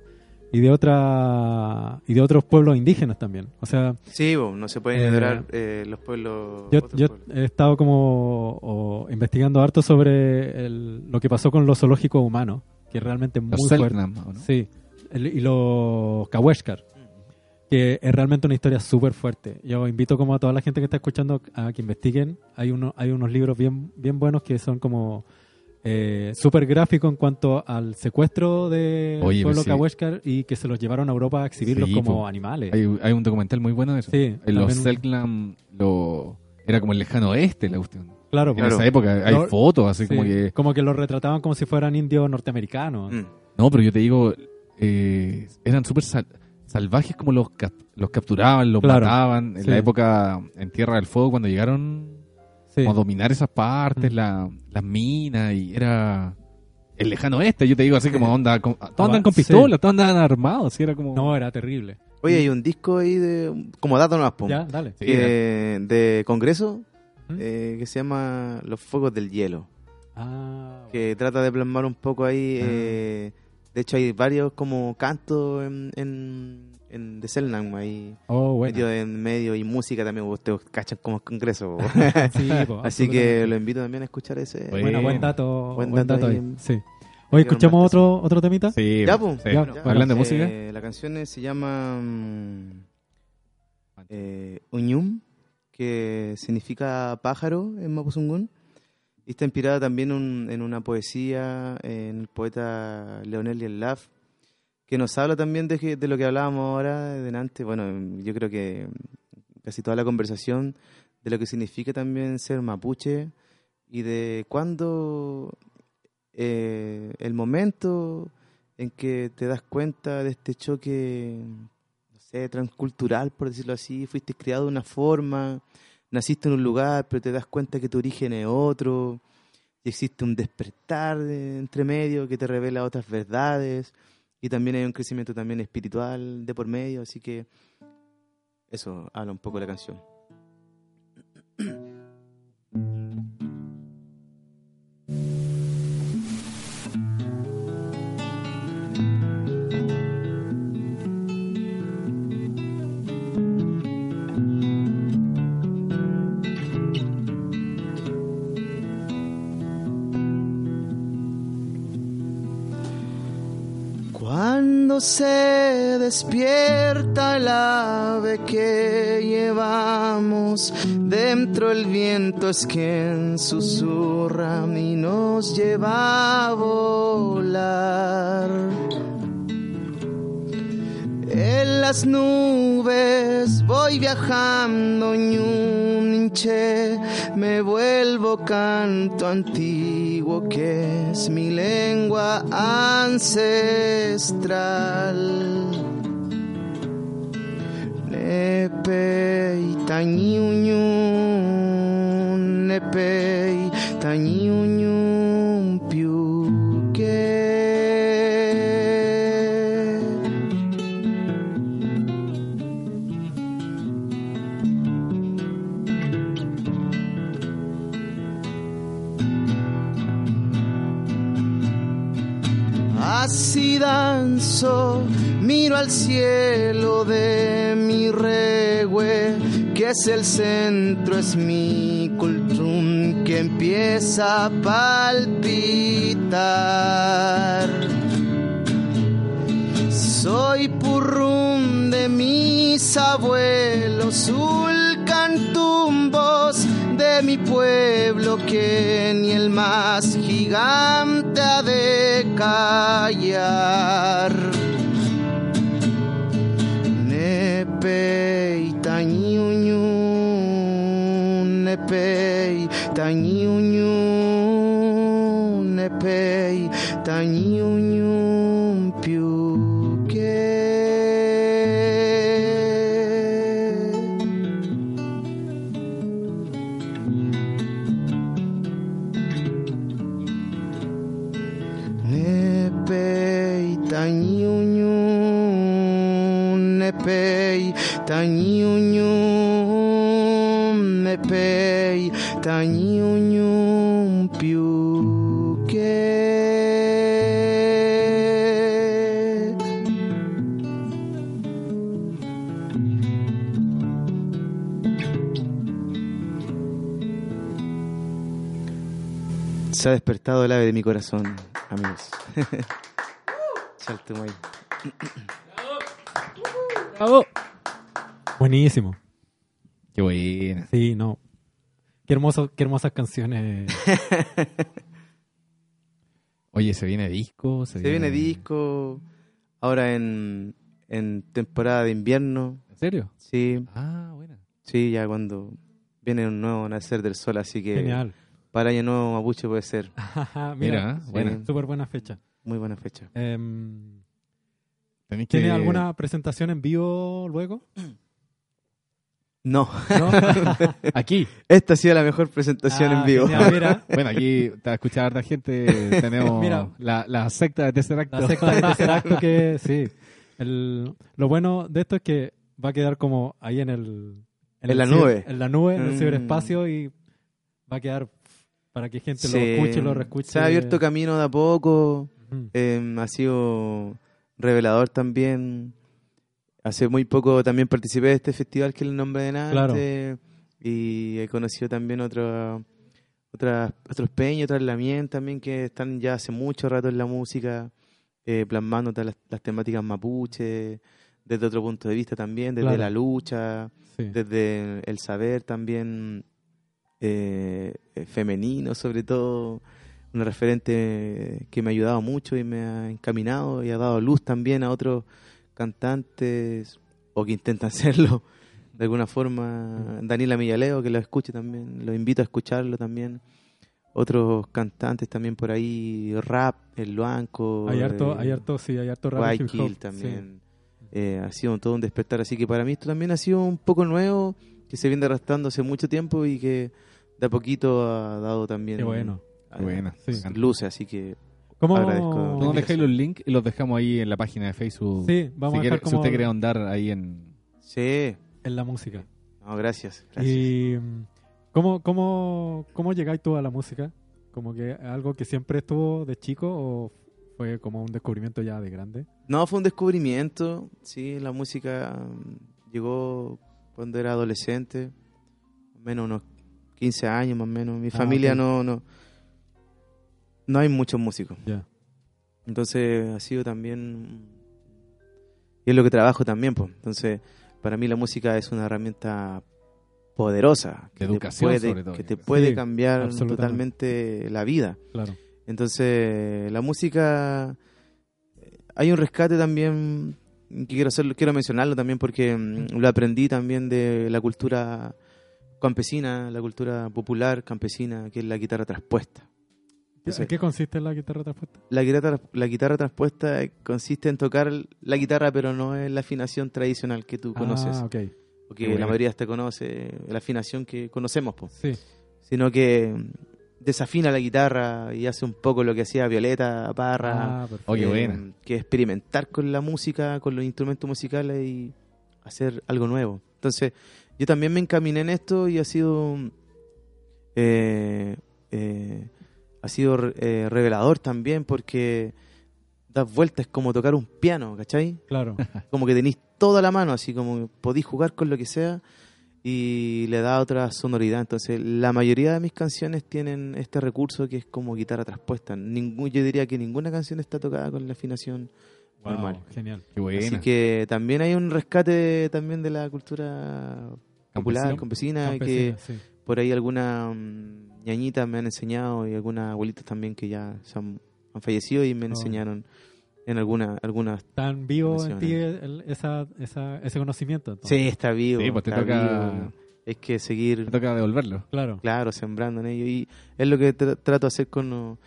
y de otra y de otros pueblos indígenas también o sea Sí, bo, no se pueden Eh, ignorar eh, los pueblos. yo, otros yo pueblos. he estado como o, investigando harto sobre el- lo que pasó con los zoológicos humanos, que realmente es muy Los fuerte. Selknam, ¿o no? Sí, el- y los Kaweshkar, que es realmente una historia súper fuerte. Yo invito como a toda la gente que está escuchando a que investiguen. Hay, uno, hay unos libros bien, bien buenos que son como eh, súper gráficos en cuanto al secuestro del Oye, pueblo pues sí. Y que se los llevaron a Europa a exhibirlos Sí, como po. animales. Hay, hay un documental muy bueno de eso. Sí, En los Selknam lo... era como el lejano oeste la cuestión. Claro, En pues. esa época hay Lo- fotos así Sí, como que... como que los retrataban como si fueran indios norteamericanos. Mm. No, pero yo te digo, eh, eran súper sal- salvajes como los, cap- los capturaban, los Claro, mataban. En sí. la época en Tierra del Fuego, cuando llegaron Sí. como dominar esas partes, Mm. la- las minas, y era el lejano este, yo te digo así como onda, con- todos andan con Sí. pistolas, todos andan armados, y era como... No, era terrible. Oye, hay un disco ahí de. Como dato no Ya, dale. Sí, que- de Congreso ¿Mm? eh, que se llama Los Fuegos del Hielo. Ah, Que trata de plasmar un poco ahí. Ah. eh, de hecho, hay varios como cantos en, en, en de Selnam ahí. oh, bueno. Metido en medio y música también, ustedes cachan como Congreso. po. Sí, po, Así que lo invito también a escuchar ese. Bueno. Buen dato. Buen Buen, dato ahí Sí. Quiero ¿escuchamos otro, otro temita? Sí, Ya, po, po. sí. Ya, Ya. Hablando de Eh, música. La canción se llama mm, eh, Uñum, que significa pájaro en Mapuzungún. Y está inspirada también un- en una poesía en el poeta Leonel Yelaf, que nos habla también de, de lo que hablábamos ahora delante. Bueno, yo creo que casi toda la conversación de lo que significa también ser mapuche y de cuándo eh, el momento en que te das cuenta de este choque, no sé, transcultural, por decirlo así, fuiste criado de una forma, naciste en un lugar, pero te das cuenta que tu origen es otro, y existe un despertar de- entre medio que te revela otras verdades, y también hay un crecimiento también espiritual de por medio, así que eso habla un poco la canción. Cuando se despierta el ave que llevamos dentro el viento es quien susurra y nos lleva a volar. En las nubes voy viajando ñunche, me vuelvo canto antiguo que es mi lengua ancestral. Nepei tañiuñun, nepei tañiuñun Miro al cielo de mi regue, que es el centro, es mi cultum que empieza a palpitar. Soy purrum de mis abuelos, ulcantumbos de mi pueblo que ni el más gigante ha de callar. Nepei tañiuñun, nepei tañiuñun, nepei tañiuñun Se ha despertado el ave de mi corazón, amigos. Saltemos ahí. Buenísimo. Qué buena. Sí, no. Qué, hermoso, qué hermosas canciones. Oye, se viene disco. Se, Se viene disco ahora en, en temporada de invierno. ¿En serio? Sí, Ah, buena. sí, ya cuando viene un nuevo nacer del sol, así que Genial. Para año nuevo Mapuche puede ser Mira, Mira, sí. buena. súper buena fecha. muy buena fecha. Em, que- ¿Tiene alguna presentación en vivo luego? No, ¿No? Aquí. esta ha sido la mejor presentación Ah, en vivo. genial, mira, Bueno, aquí te va a escuchar harta gente. Tenemos Mira. la, la secta de tercer acto. la secta de tercer acto que sí. El- lo bueno de esto es que va a quedar como ahí en el... En el la ciber- nube. En la nube, en el Mm. ciberespacio y va a quedar para que gente lo Sí, escuche y lo reescuche. Se ha abierto camino de a poco. Eh, ha sido revelador también. Hace muy poco también participé de este festival que es el nombre de nada. Claro. Y he conocido también otro, otras, otros peños, otras lamien también que están ya hace mucho rato en la música, eh, plasmando todas las, las temáticas mapuche, desde otro punto de vista también, desde Claro. la lucha, Sí. desde el saber también eh, eh, femenino sobre todo una referente que me ha ayudado mucho y me ha encaminado y ha dado luz también a otros cantantes o que intentan hacerlo de alguna forma Daniela Millaleo que lo escuche también lo invito a escucharlo también otros cantantes también por ahí rap el Luanco Hay harto, eh, hay harto, sí, hay harto rap y hip hop, Guayquil sí. también. Eh, ha sido todo un despertar. Así que para mí esto también ha sido un poco nuevo, que se viene arrastrando hace mucho tiempo y que de a poquito ha dado también Qué bueno. Qué buena. Sí. luces. Así que ¿Cómo? Agradezco. Nos dejáis los links y los dejamos ahí en la página de Facebook. Sí, vamos si, a quiere- dejar si como usted quiere ahondar ahí en... sí, en la música. no, gracias. gracias. ¿Y cómo, cómo, cómo llegáis tú a la música? ¿Como que algo que siempre estuvo de chico o fue como un descubrimiento ya de grande? No, fue un descubrimiento. Sí, la música mm, llegó cuando era adolescente, menos unos 15 años más o menos. Mi Ah, familia no, no, no hay muchos músicos. Ya. Entonces ha sido también y es lo que trabajo también. Pues. Entonces, para mí la música es una herramienta poderosa De que educación, te puede, sobre todo, que te puede Sí, cambiar totalmente la vida. Claro. Entonces, la música hay un rescate también que quiero hacerlo, quiero mencionarlo también porque mm, lo aprendí también de la cultura campesina, la cultura popular campesina, que es la guitarra traspuesta. ¿En qué consiste la guitarra traspuesta? la guitarra, la guitarra traspuesta consiste en tocar la guitarra, pero no en la afinación tradicional que tú conoces, Ah, ok. o Qué que buena. la mayoría te conoce, la afinación que conocemos, po. Sí. sino que mm, desafina la guitarra y hace un poco lo que hacía Violeta Parra, Ah, perfecto. Oh, qué eh, buena. que es experimentar con la música, con los instrumentos musicales y hacer algo nuevo. Entonces, yo también me encaminé en esto y ha sido eh, eh, ha sido eh, revelador también porque das vueltas como tocar un piano, ¿cachai? Claro. Como que tenéis toda la mano, así como podéis jugar con lo que sea y le da otra sonoridad. Entonces, la mayoría de mis canciones tienen este recurso que es como guitarra traspuesta. Ningún, yo diría que ninguna canción está tocada con la afinación Wow, normal. Genial. Qué buena. Así que también hay un rescate también de la cultura popular, campesina, que Campesina, sí. por ahí algunas mm, ñañitas me han enseñado y algunas abuelitas también que ya se han, han fallecido y me Oh. enseñaron en algunas algunas Tan vivo en ti Nacional. el- esa, esa, ese conocimiento. entonces. Sí, está vivo. Sí, pues te toca- vivo. Es que seguir, toca devolverlo. Claro. claro, sembrando en ello. Y es lo que tra- trato de hacer con, los-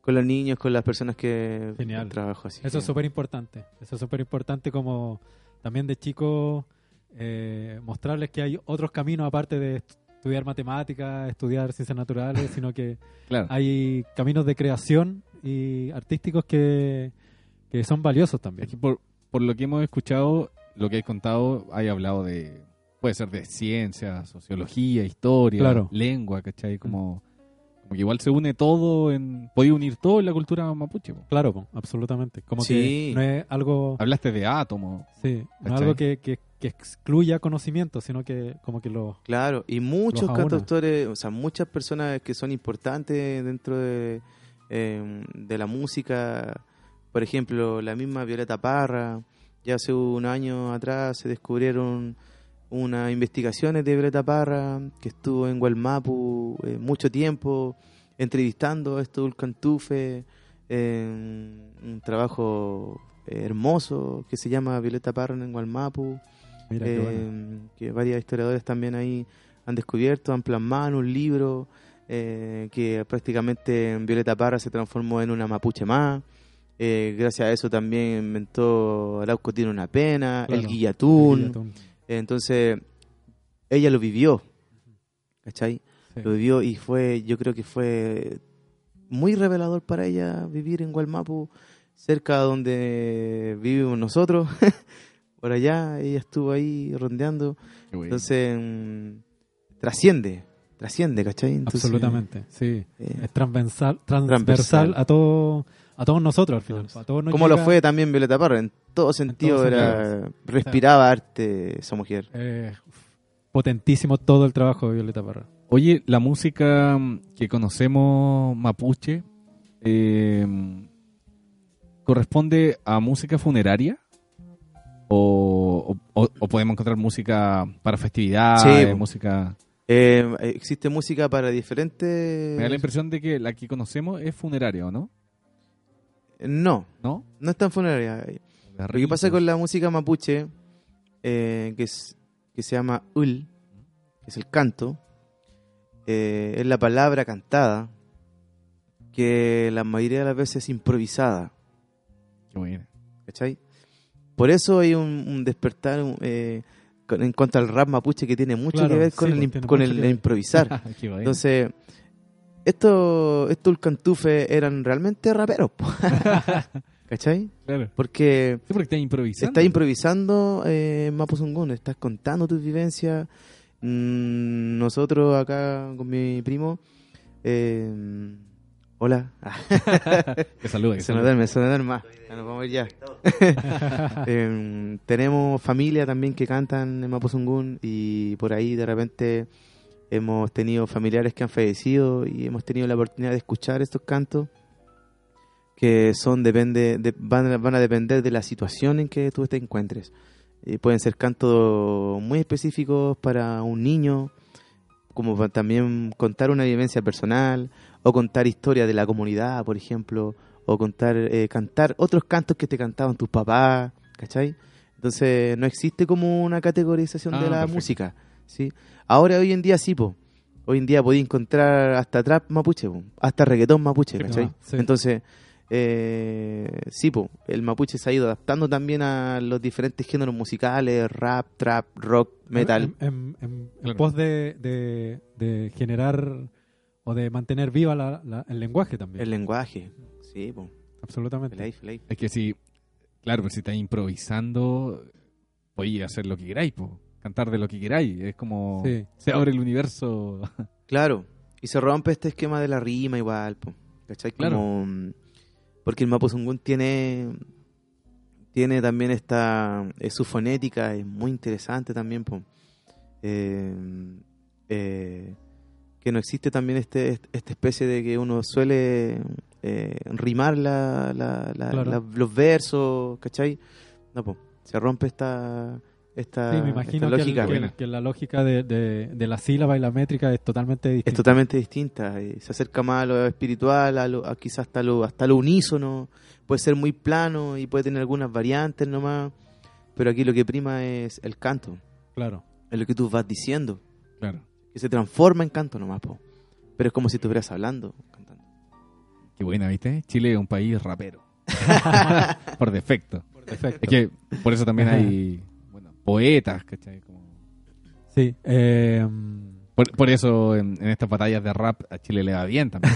con los niños, con las personas que Genial. trabajo. Así Eso que- es súper importante. Eso es súper importante como también de chicos eh, mostrarles que hay otros caminos aparte de est- estudiar matemáticas, estudiar ciencias naturales, sino que Claro. hay caminos de creación y artísticos que, que son valiosos también. Es que por, por lo que hemos escuchado, lo que has contado, hay hablado de. Puede ser de ciencia, sociología, historia, Claro. lengua, ¿cachai? Como, como que igual se une todo en. Podía unir todo en la cultura mapuche. po. Claro, po, absolutamente. Como Sí. que no es algo, Hablaste de átomos. sí, no es algo que, que, que excluya conocimiento, sino que como que lo... Claro, y muchos cantautores, o sea, muchas personas que son importantes dentro de, eh, de la música, por ejemplo, la misma Violeta Parra, ya hace un año atrás se descubrieron unas investigaciones de Violeta Parra, que estuvo en Gualmapu eh, mucho tiempo, entrevistando a estos Ulcantufe, eh, un trabajo hermoso que se llama Violeta Parra en Gualmapu bueno. eh, que varios historiadores también ahí han descubierto, han plasmado en un libro eh, que prácticamente en Violeta Parra se transformó en una mapuche más. Gracias a eso también inventó Arauco tiene una pena, Claro, el guillatún. el guillatún. Entonces, ella lo vivió, ¿cachai? Sí. Lo vivió y fue, yo creo que fue muy revelador para ella vivir en Gualmapu, cerca de donde vivimos nosotros. Por allá, ella estuvo ahí rondeando. Bueno. Entonces, mm, trasciende, trasciende, ¿cachai? Entonces, Absolutamente, sí. eh, Es transversal, transversal, Transversal. a todo a todos nosotros al final. A todos nos como lo fue también Violeta Parra, en todo sentido todo era, respiraba arte esa mujer. eh, potentísimo todo el trabajo de Violeta Parra. Oye, la música que conocemos mapuche eh, corresponde a música funeraria o, o- o podemos encontrar música para festividades, Sí. música. Eh, existe música para diferentes... Me da la impresión de que la que conocemos es funeraria, ¿o no? No, ¿No? no es tan funeraria. Lo que pasa con la música mapuche, eh, que, es, que se llama ul, que es el canto, eh, es la palabra cantada, que la mayoría de las veces es improvisada, Qué bueno. ¿cachai? Por eso hay un, un despertar eh, con- en cuanto al rap mapuche que tiene mucho Claro, que ver con sí, el, pues, con el ver. improvisar. Entonces, estos estos ulcantufes eran realmente raperos. ¿cachai? claro. Porque Sí, porque estás improvisando. Estás improvisando eh, Mapuzungún, estás contando tus vivencias. Mm, nosotros acá con mi primo, eh, hola, Ah, Que saluda, que se nos duerme, se nos duerme más, ya nos vamos a ir ya. Eh, tenemos familia también que cantan en Mapuzungún y por ahí de repente hemos tenido familiares que han fallecido y hemos tenido la oportunidad de escuchar estos cantos. Que son depende de- van, a- van a depender de la situación en que tú te encuentres. Y pueden ser cantos muy específicos para un niño, como pa- también contar una vivencia personal, o contar historias de la comunidad, por ejemplo, o contar, eh, cantar otros cantos que te cantaban tus papás, ¿cachai? Entonces no existe como una categorización Ah, de la perfecto. música, ¿sí? Ahora hoy en día sí, po. Hoy en día podéis encontrar hasta trap mapuche, po, hasta reggaetón mapuche, ¿cachai? ah, sí. Entonces, eh, sí, po, el mapuche se ha ido adaptando también a los diferentes géneros musicales, rap, trap, rock, metal. En, en- en- en Claro. pos de, de- de generar o de mantener viva la- la- el lenguaje también. El lenguaje, sí, po. Absolutamente. Es que si, claro, pues si estás improvisando, podéis hacer lo que queráis, po. cantar de lo que queráis. Es como Sí. se abre el universo. Claro, y se rompe este esquema de la rima igual, po, ¿cachai? Claro. Como, mm, porque el Mapuzungún tiene tiene también esta eh, su fonética es muy interesante también. Eh, eh, que no existe también este esta especie de que uno suele eh, rimar la, la- la- Claro. la- los versos, ¿cachai? No, po, se rompe esta esta, Sí, me imagino lógica. que, el- que la lógica de, de- de la sílaba y la métrica es totalmente distinta. es totalmente distinta. eh, Se acerca más a lo espiritual, a, lo, a quizás hasta lo, hasta lo unísono. Puede ser muy plano y puede tener algunas variantes nomás. Pero aquí lo que prima es el canto. Claro. Es lo que tú vas diciendo. claro. Que se transforma en canto nomás, po. Pero es como si estuvieras hablando, cantando. Qué buena, ¿viste? Chile es un país rapero. por defecto. Por defecto. Es que por eso también hay poetas, ¿cachai? Como- Sí. eh, Por, por eso en, en estas batallas de rap a Chile le va bien también.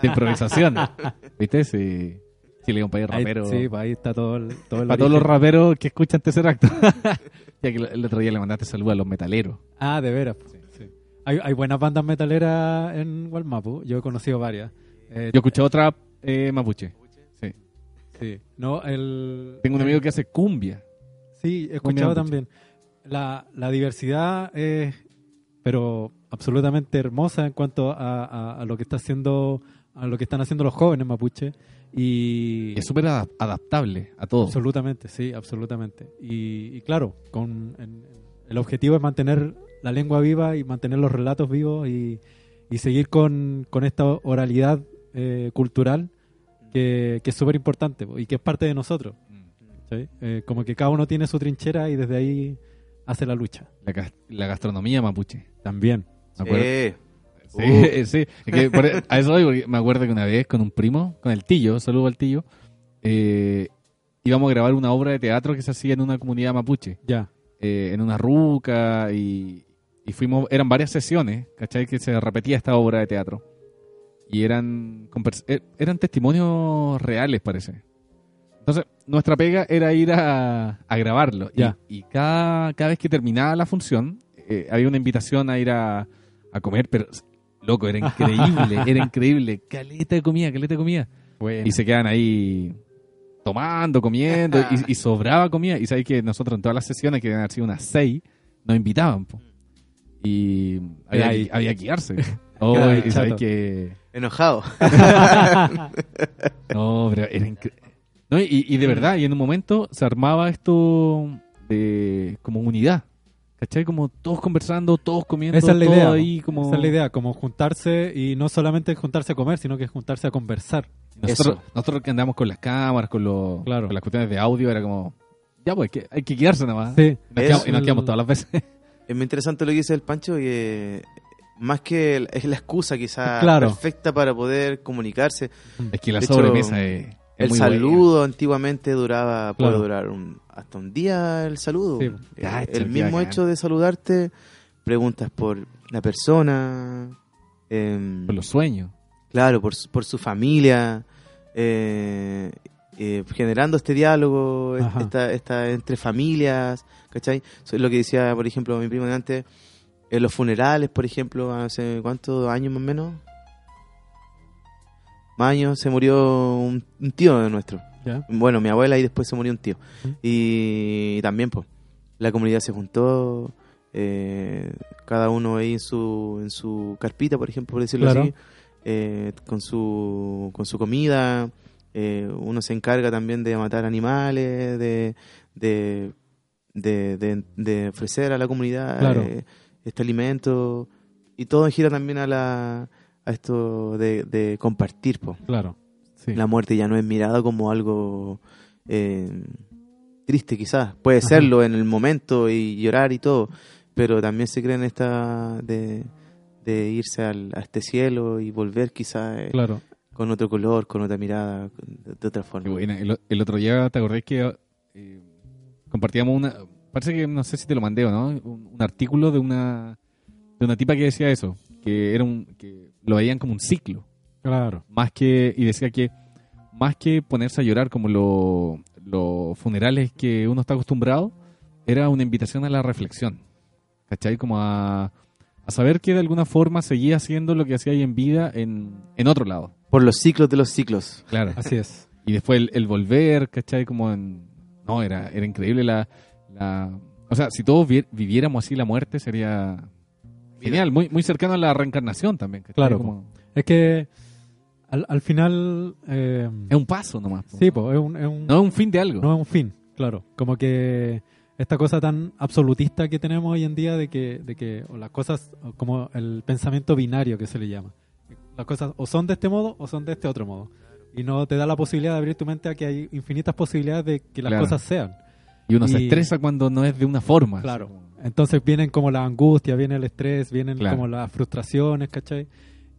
De improvisación. ¿Viste? Sí. Chile es un país ahí, rapero. sí, pues ahí está todo el, todo el Para todos los raperos que escuchan Tercer Acto. ya que el otro día le mandaste saludos a los metaleros. Ah, de veras. pues, sí. Hay, hay buenas bandas metaleras en Walmapu. Yo he conocido varias. Eh, Yo he escuchado trap eh, mapuche. Sí. Sí. No, el, Tengo un amigo que hace cumbia. Sí, he escuchado también. La, la diversidad es, pero absolutamente hermosa en cuanto a, a- a lo que está haciendo, a lo que están haciendo los jóvenes mapuche. Y, es súper adap- adaptable a todo. absolutamente, sí, absolutamente. Y, y claro, con en- el objetivo es mantener la lengua viva y mantener los relatos vivos y, y seguir con, con esta oralidad eh, cultural que, que es súper importante po, y que es parte de nosotros. ¿Sí? Eh, como que cada uno tiene su trinchera y desde ahí hace la lucha. La, gas- la gastronomía mapuche. También. Me acuerdo. Eh, Sí, sí. Es que por- a eso voy, porque me acuerdo que una vez con un primo, con el Tillo, saludo al Tillo, eh, íbamos a grabar una obra de teatro que se hacía en una comunidad mapuche, Ya. eh, en una ruca, y, y fuimos, eran varias sesiones, ¿cachai? Que se repetía esta obra de teatro. Y eran, eh, eran testimonios reales, parece. Entonces, nuestra pega era ir a, a grabarlo. Y- Ya. Y, cada, cada vez que terminaba la función, eh, había una invitación a ir a, a comer, pero loco, era increíble, era increíble. Caleta de comida, caleta de comida. Y se quedan ahí tomando, comiendo, y, y sobraba comida. Y sabéis que nosotros en todas las sesiones, que deben haber sido unas seis, nos invitaban. po. Y había, Ahí. que- había que guiarse. Oh, Claro, y sabéis que... enojado. No, pero era incre- No, y, y de verdad, y en un momento se armaba esto de como unidad. ¿Cachai? Como todos conversando, todos comiendo, Esa es la todo idea. ahí como... Esa es la idea, como juntarse y no solamente juntarse a comer, sino que juntarse a conversar. Nosotros, Eso. nosotros que andamos con las cámaras, con, los, Claro. con las cuestiones de audio, era como... Ya, pues, que, hay que quedarse nada más. Sí. Y nos, quedamos, y nos El- quedamos todas las veces. Es muy interesante lo que dice el Pancho, que más que es la excusa quizá Claro. perfecta para poder comunicarse. es que la De sobremesa es, es el saludo antiguamente duraba, puede Claro. durar un- hasta un día el saludo. Sí. Eh, el mismo bacán. hecho de saludarte, preguntas por la persona, em, Por los sueños. claro, por, su- por su familia, eh, eh, generando este diálogo, esta, esta entre familias, ¿cachai? Eso es lo que decía, por ejemplo, mi primo de antes, en los funerales, por ejemplo, hace cuántos años más o menos, más años se murió un, un tío de nuestro. ¿Ya? Bueno, mi abuela y después se murió un tío. Y también, pues, la comunidad se juntó, eh, cada uno ahí en su, en su carpita, por ejemplo, por decirlo Claro. así, eh, con, su, con su comida, eh, uno se encarga también de matar animales, de, de, de, de- de ofrecer a la comunidad Claro. este alimento y todo gira también a la a esto de, de compartir. po. Claro. Sí. La muerte ya no es mirada como algo eh, triste quizás, puede Ajá. serlo en el momento y llorar y todo, pero también se cree en esta de, de irse al, a este cielo y volver quizás eh, Claro. con otro color, con otra mirada, de, otra forma. el otro día, ¿te acordás que eh, compartíamos una... Parece que no sé si te lo mandé o no, un, un artículo de una de una tipa que decía eso, que era un que lo veían como un ciclo, Claro. más que y decía que más que ponerse a llorar como lo- los funerales que uno está acostumbrado, era una invitación a la reflexión. ¿Cachai? Como a, a saber que de alguna forma seguía haciendo lo que hacía ahí en vida en, en otro lado. Por los ciclos de los ciclos. Claro. Así es. Y después el, el volver, ¿cachai? Como en... No, era, era increíble la, la... O sea, si todos vi- viviéramos así la muerte sería genial, muy, muy cercano a la reencarnación también. Claro, Como- Es que al, al final. eh, es un paso nomás. po. sí, pues, es un, es un- No es un fin de algo. no es un fin, claro. Como que esta cosa tan absolutista que tenemos hoy en día de que, de que o las cosas, o como el pensamiento binario que se le llama. Las cosas o son de este modo o son de este otro modo. Y no te da la posibilidad de abrir tu mente a que hay infinitas posibilidades de que las Claro. cosas sean. Y uno se estresa cuando no es de una forma. Claro. Entonces vienen como la angustia, viene el estrés, vienen Claro. como las frustraciones, ¿cachai?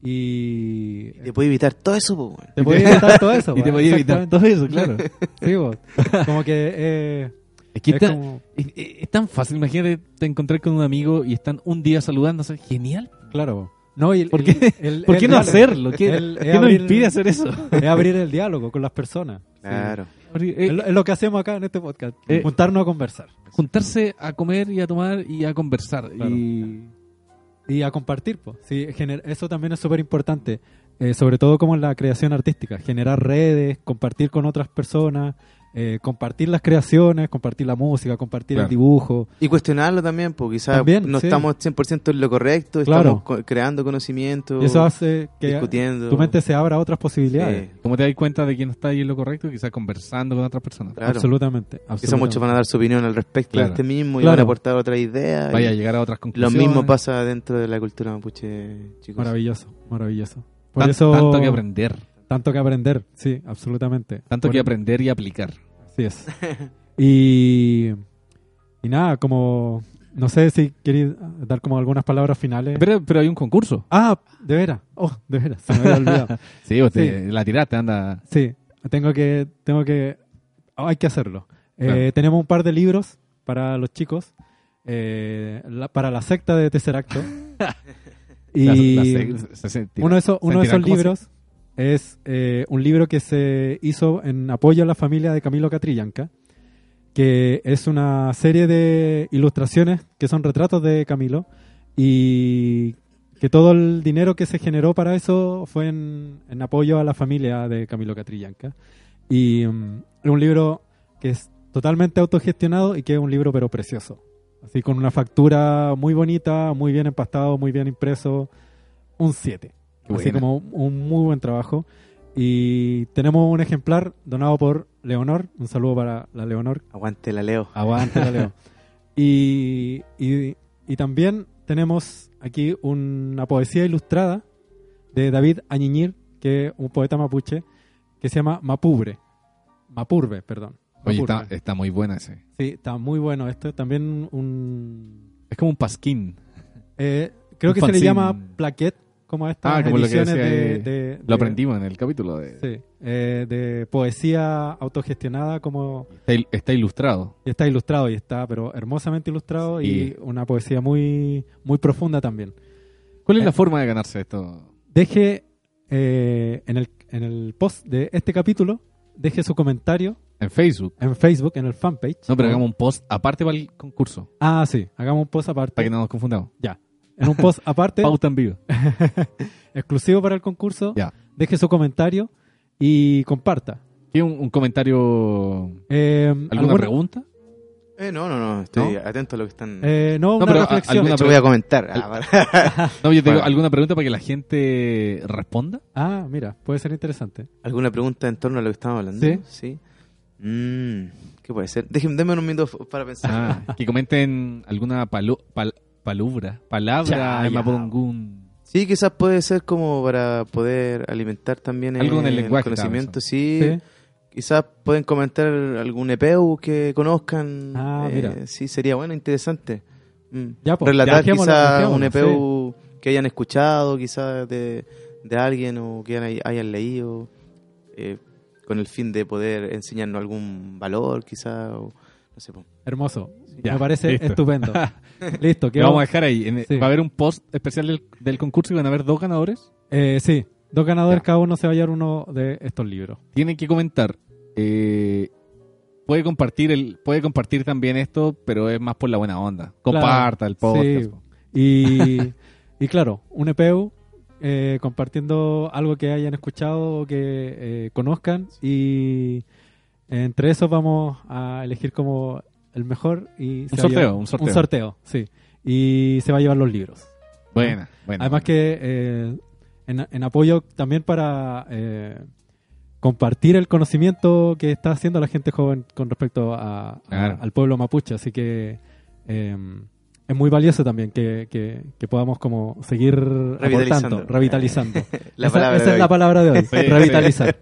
Y Y te puede evitar todo eso, po, te podía evitar todo eso. Y te podía evitar todo eso, claro. Sí, po. como que eh, Es que es está- como- es, es- es tan fácil. Imagínate te encontrar con un amigo y están un día saludándose. Genial. Claro. po. No, y el- ¿Por qué, el- ¿por el qué no hacerlo? ¿Qué, El- qué es nos abrir- impide hacer eso? Es abrir el diálogo con las personas. Claro. Es, lo, es lo que hacemos acá en este podcast. Eh, juntarnos a conversar. juntarse a comer y a tomar y a conversar. Claro. Y Y a compartir, pues. Sí, eso también es súper importante. eh, sobre todo como en la creación artística. Generar redes, compartir con otras personas, eh, compartir las creaciones, compartir la música, compartir Claro. el dibujo. Y cuestionarlo también, porque quizás También, no sí. estamos 100% en lo correcto, Claro. estamos co- creando conocimiento, Y eso hace que discutiendo. tu mente se abra a otras posibilidades. Sí, como te das cuenta de quién está ahí en lo correcto, quizás conversando con otras personas. claro. Absolutamente. Quizás absolutamente. muchos van a dar su opinión al respecto Claro. de este mismo y Claro. van a aportar otra idea. Vaya a llegar a otras Lo conclusiones. mismo pasa dentro de la cultura mapuche, chicos. Maravilloso, maravilloso. Por Tan- eso, Tanto que aprender. Tanto que aprender, sí, absolutamente. Tanto Por- que aprender y aplicar. Así es. y, y nada, como, no sé si queréis dar como algunas palabras finales. Pero, pero hay un concurso. ah, de veras. Oh, de veras, se me había olvidado. Sí, vos te- la tiraste, anda. Sí, tengo que, tengo que, oh, hay que hacerlo. Eh, Claro. Tenemos un par de libros para los chicos, eh, la- para la secta de Tercer Acto. y La- la se- se- uno de esos, uno de esos libros es eh, un libro que se hizo en apoyo a la familia de Camilo Catrillanca, que es una serie de ilustraciones que son retratos de Camilo y que todo el dinero que se generó para eso fue en, apoyo a la familia de Camilo Catrillanca. Y mm, es un libro que es totalmente autogestionado y que es un libro pero precioso. Así con una factura muy bonita, muy bien empastado, muy bien impreso, un 7. Qué Así buena. como un muy buen trabajo. Y tenemos un ejemplar donado por Leonor. Un saludo para la Leonor. Aguante la Leo. Aguante la Leo. Y, y, y también tenemos aquí una poesía ilustrada de David Añiñir, que es un poeta mapuche, que se llama Mapubre. Mapurbe, perdón. Oye, Mapurbe. está, está muy buena ese. Sí, está muy bueno esto. También un... Es como un pasquín. eh, creo Un que se le llama plaquette, como estas Ah, como lo que ediciones decía, de, de- Lo aprendimos en el capítulo. De, Sí, eh, de poesía autogestionada como está, il- está ilustrado. y está ilustrado y está pero hermosamente ilustrado Sí. y una poesía muy muy profunda también. ¿Cuál es Eh, la forma de ganarse esto? Deje eh, en el en el post de este capítulo deje su comentario En Facebook. en Facebook en el fanpage. No, pero hagamos un post aparte para el concurso. Ah, sí, hagamos un post aparte. Para que no nos confundamos. Ya. En un post aparte Pauta en vivo. exclusivo para el concurso. Ya. Deje su comentario y comparta. ¿Tiene un, un comentario? Eh, ¿Alguna alguna- pregunta? Eh, no, no, no, estoy ¿No? atento a lo que están... Eh, no, una pero reflexión. de alguna hecho, voy a comentar. Ah, No, yo tengo Bueno. alguna pregunta para que la gente responda. Ah, mira, puede ser interesante. ¿Alguna pregunta en torno a lo que estamos hablando? Sí. Sí. Mm, ¿Qué puede ser? Déjenme, denme unos minutos para pensar. Ah, que comenten alguna palu- pal- palabra, palabra mapudungún. Sí, quizás puede ser como para poder alimentar también el eh, conocimiento. Sí. Sí. Quizás pueden comentar algún EPU que conozcan. Ah, Eh, mira. Sí, sería bueno, interesante. Mm. Ya, pues, Relatar quizás un EPU que hayan escuchado, quizás de, de alguien o que hayan, hayan leído, eh, con el fin de poder enseñarnos algún valor, quizás. no sé. pues. Hermoso. Ya, Me parece listo. estupendo. Listo, quedó- vamos a dejar ahí. En- Sí. Va a haber un post especial del, del concurso y van a haber dos ganadores. Eh, sí, dos ganadores, Ya. cada uno se va a llevar uno de estos libros. Tienen que comentar. eh, puede compartir el, puede compartir también esto, pero es más por la buena onda. Comparta el podcast. Sí. Y, y claro, un EPU eh, compartiendo algo que hayan escuchado o que eh, conozcan y entre esos vamos a elegir como el mejor y se va a sorteo, llevar- un sorteo. un sorteo, sí y se va a llevar los libros Buena, buena. además que eh, en, en apoyo también para eh, compartir el conocimiento que está haciendo la gente joven con respecto a, al pueblo mapuche. Así que eh, es muy valioso también que, que- que podamos como seguir Revitalizando. aportando, revitalizando. La esa palabra esa de es la palabra de hoy, Sí, revitalizar.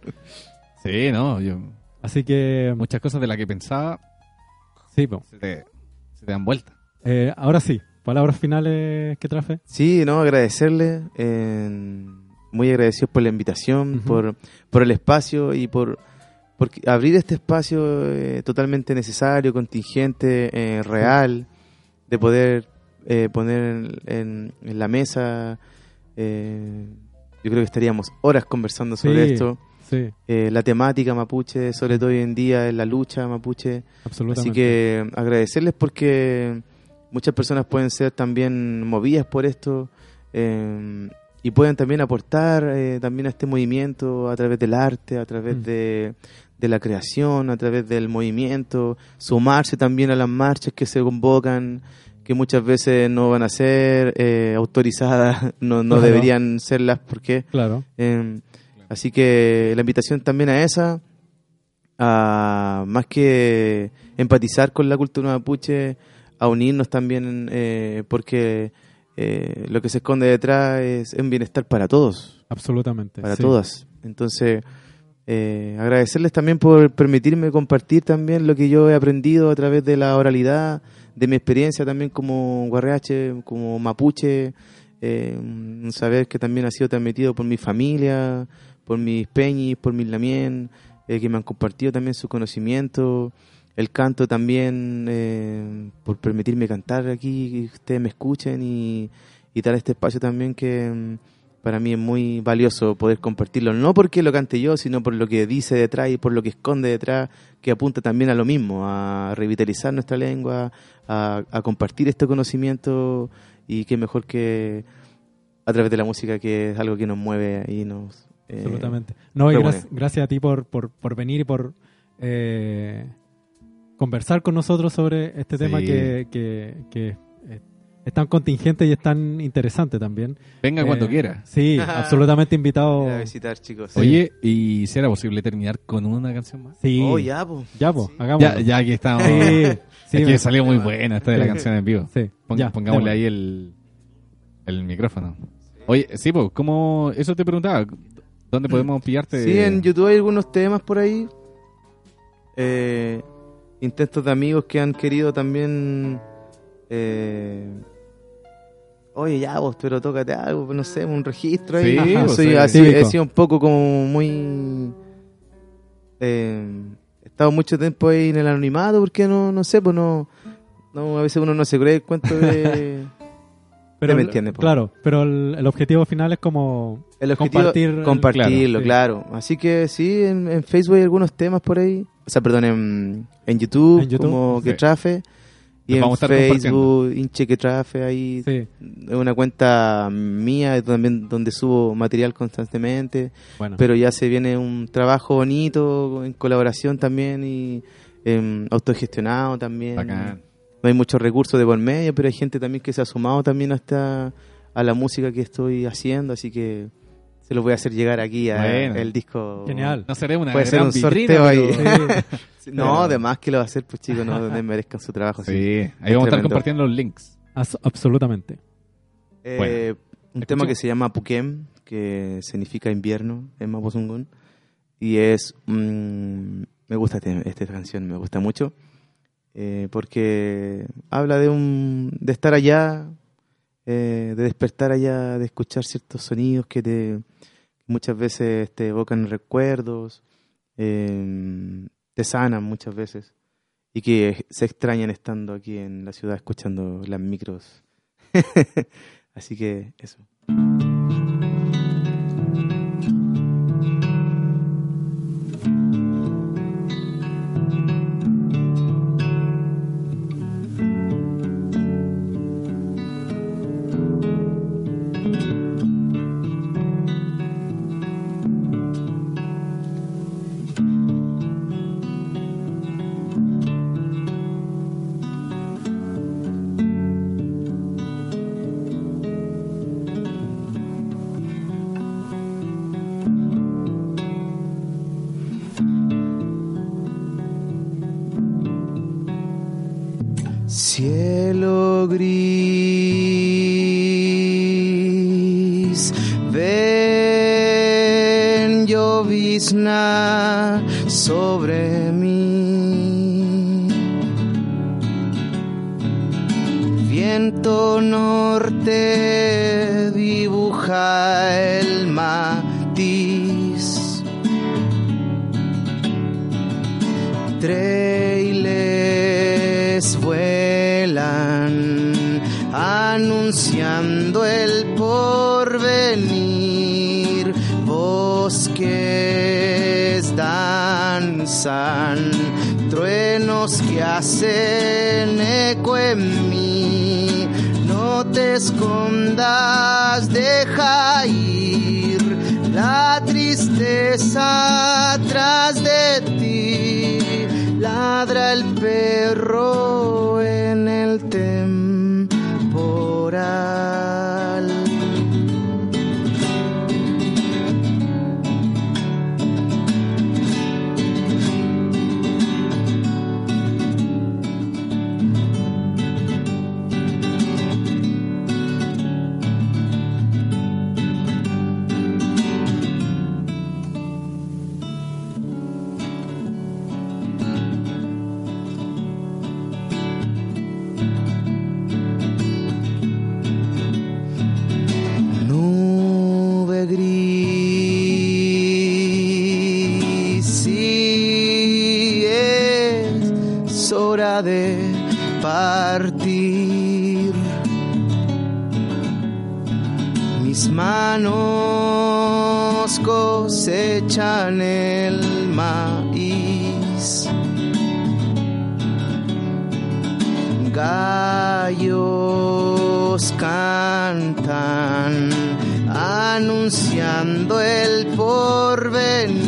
Sí, no, yo, Así que muchas cosas de las que pensaba sí, po. se te, se te dan vuelta. Eh, ahora sí, palabras finales que trafe. Sí, no, agradecerle. eh, muy agradecidos por la invitación, por, por el espacio y por, por abrir este espacio eh, totalmente necesario, contingente, eh, real, de poder eh, poner en, en- en la mesa. eh, yo creo que estaríamos horas conversando sobre Sí. esto. Sí, Eh, la temática mapuche, sobre todo hoy en día, en la lucha mapuche. absolutamente. Así que agradecerles porque muchas personas pueden ser también movidas por esto eh, y pueden también aportar eh, también a este movimiento a través del arte, a través Mm. de, de la creación, a través del movimiento, sumarse también a las marchas que se convocan que muchas veces no van a ser eh, autorizadas, no, no Claro. deberían serlas porque Claro, eh, así que la invitación también a esa, a más que empatizar con la cultura mapuche, a unirnos también, eh, porque eh, lo que se esconde detrás es un bienestar para todos, absolutamente. para sí. todas. Entonces, eh, agradecerles también por permitirme compartir también lo que yo he aprendido a través de la oralidad, de mi experiencia también como guarreache, como mapuche, eh, un saber que también ha sido transmitido por mi familia, por mis peñis, por mis lamien, eh, que me han compartido también su conocimiento, el canto también, eh, por permitirme cantar aquí, que ustedes me escuchen y, y dar este espacio también que mm, para mí es muy valioso poder compartirlo, no porque lo cante yo, sino por lo que dice detrás y por lo que esconde detrás, que apunta también a lo mismo, a revitalizar nuestra lengua, a, a compartir este conocimiento y qué mejor que a través de la música, que es algo que nos mueve y nos... Absolutamente. No, y gracias, gracias a ti por, por, por venir y por eh, conversar con nosotros sobre este Sí. tema que, que, que es- es tan contingente y es tan interesante también. Venga cuando Eh, quiera. Sí, absolutamente invitado. a visitar, chicos. Oye, ¿y si era posible terminar con una canción más? Sí, Oh, ya, po. ya, pues, Sí. hagámoslo. Ya, ya que estamos. Sí, sí, es que me- salió muy buena esta de la canción en vivo. sí, ya, pongámosle démosle. ahí el, el micrófono. Oye, sí, pues, ¿cómo? Eso te preguntaba. ¿Dónde podemos pillarte? Sí, en YouTube hay algunos temas por ahí. Eh, intentos de amigos que han querido también. eh, Oye, ya vos, pero tócate algo, pues, no sé, un registro ahí. Sí, Ajá, soy sí. así, he sido un poco como muy. eh, he estado mucho tiempo ahí en el anonimato porque no, no sé, pues no. no a veces uno no se cree el cuento de. Pero me el- entiendes, po. Claro, pero el, el objetivo final es como El objetivo Compartir- compartirlo, claro, claro. Así que sí, en, en Facebook hay algunos temas por ahí. O sea, perdón, en, en YouTube, En YouTube, como sí. que trafe. Y en vamos a estar Facebook, hinche que trafe ahí. sí, Es una cuenta mía también donde subo material constantemente. bueno. Pero ya se viene un trabajo bonito en colaboración también y autogestionado también. Bacán. No hay muchos recursos de por medio, pero hay gente también que se ha sumado también hasta a la música que estoy haciendo, así que se los voy a hacer llegar aquí a Bueno. el disco. Genial. No seré una Puede ser un vitrina, sorteo ahí. No, además que lo va a hacer, pues chicos, no merezcan su trabajo. Sí, sí. ahí vamos a estar compartiendo los links. As- absolutamente. Eh, Bueno, un tema que se llama Pukem, que significa invierno en Mapuzungún. Y es. mm, me gusta este- esta canción, me gusta mucho. Eh, porque habla de, un, de estar allá, eh, de despertar allá, de escuchar ciertos sonidos que te muchas veces te evocan recuerdos, eh, te sanan muchas veces. Y que se extrañan estando aquí en la ciudad escuchando las micros. Así que eso. Sobre mí. Viento norte dibuja el matiz. Trailes danzan, truenos que hacen eco en mí. No te escondas, deja ir la tristeza atrás de ti. Ladra el perro cosechan el maíz. Gallos cantan anunciando el porvenir.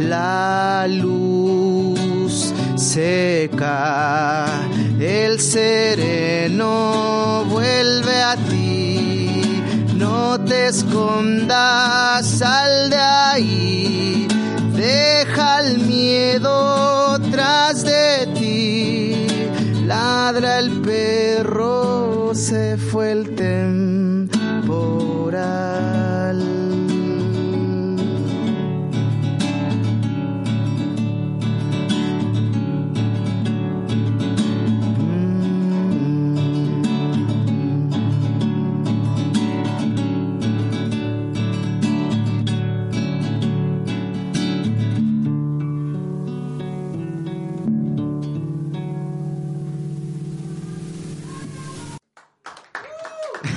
La luz seca, el sereno vuelve a ti. Te escondas, sal de ahí. Deja el miedo tras de ti. Ladra el perro, se fue el temporal.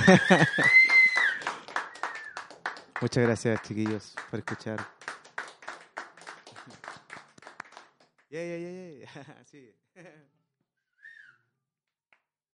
Muchas gracias, chiquillos, por escuchar.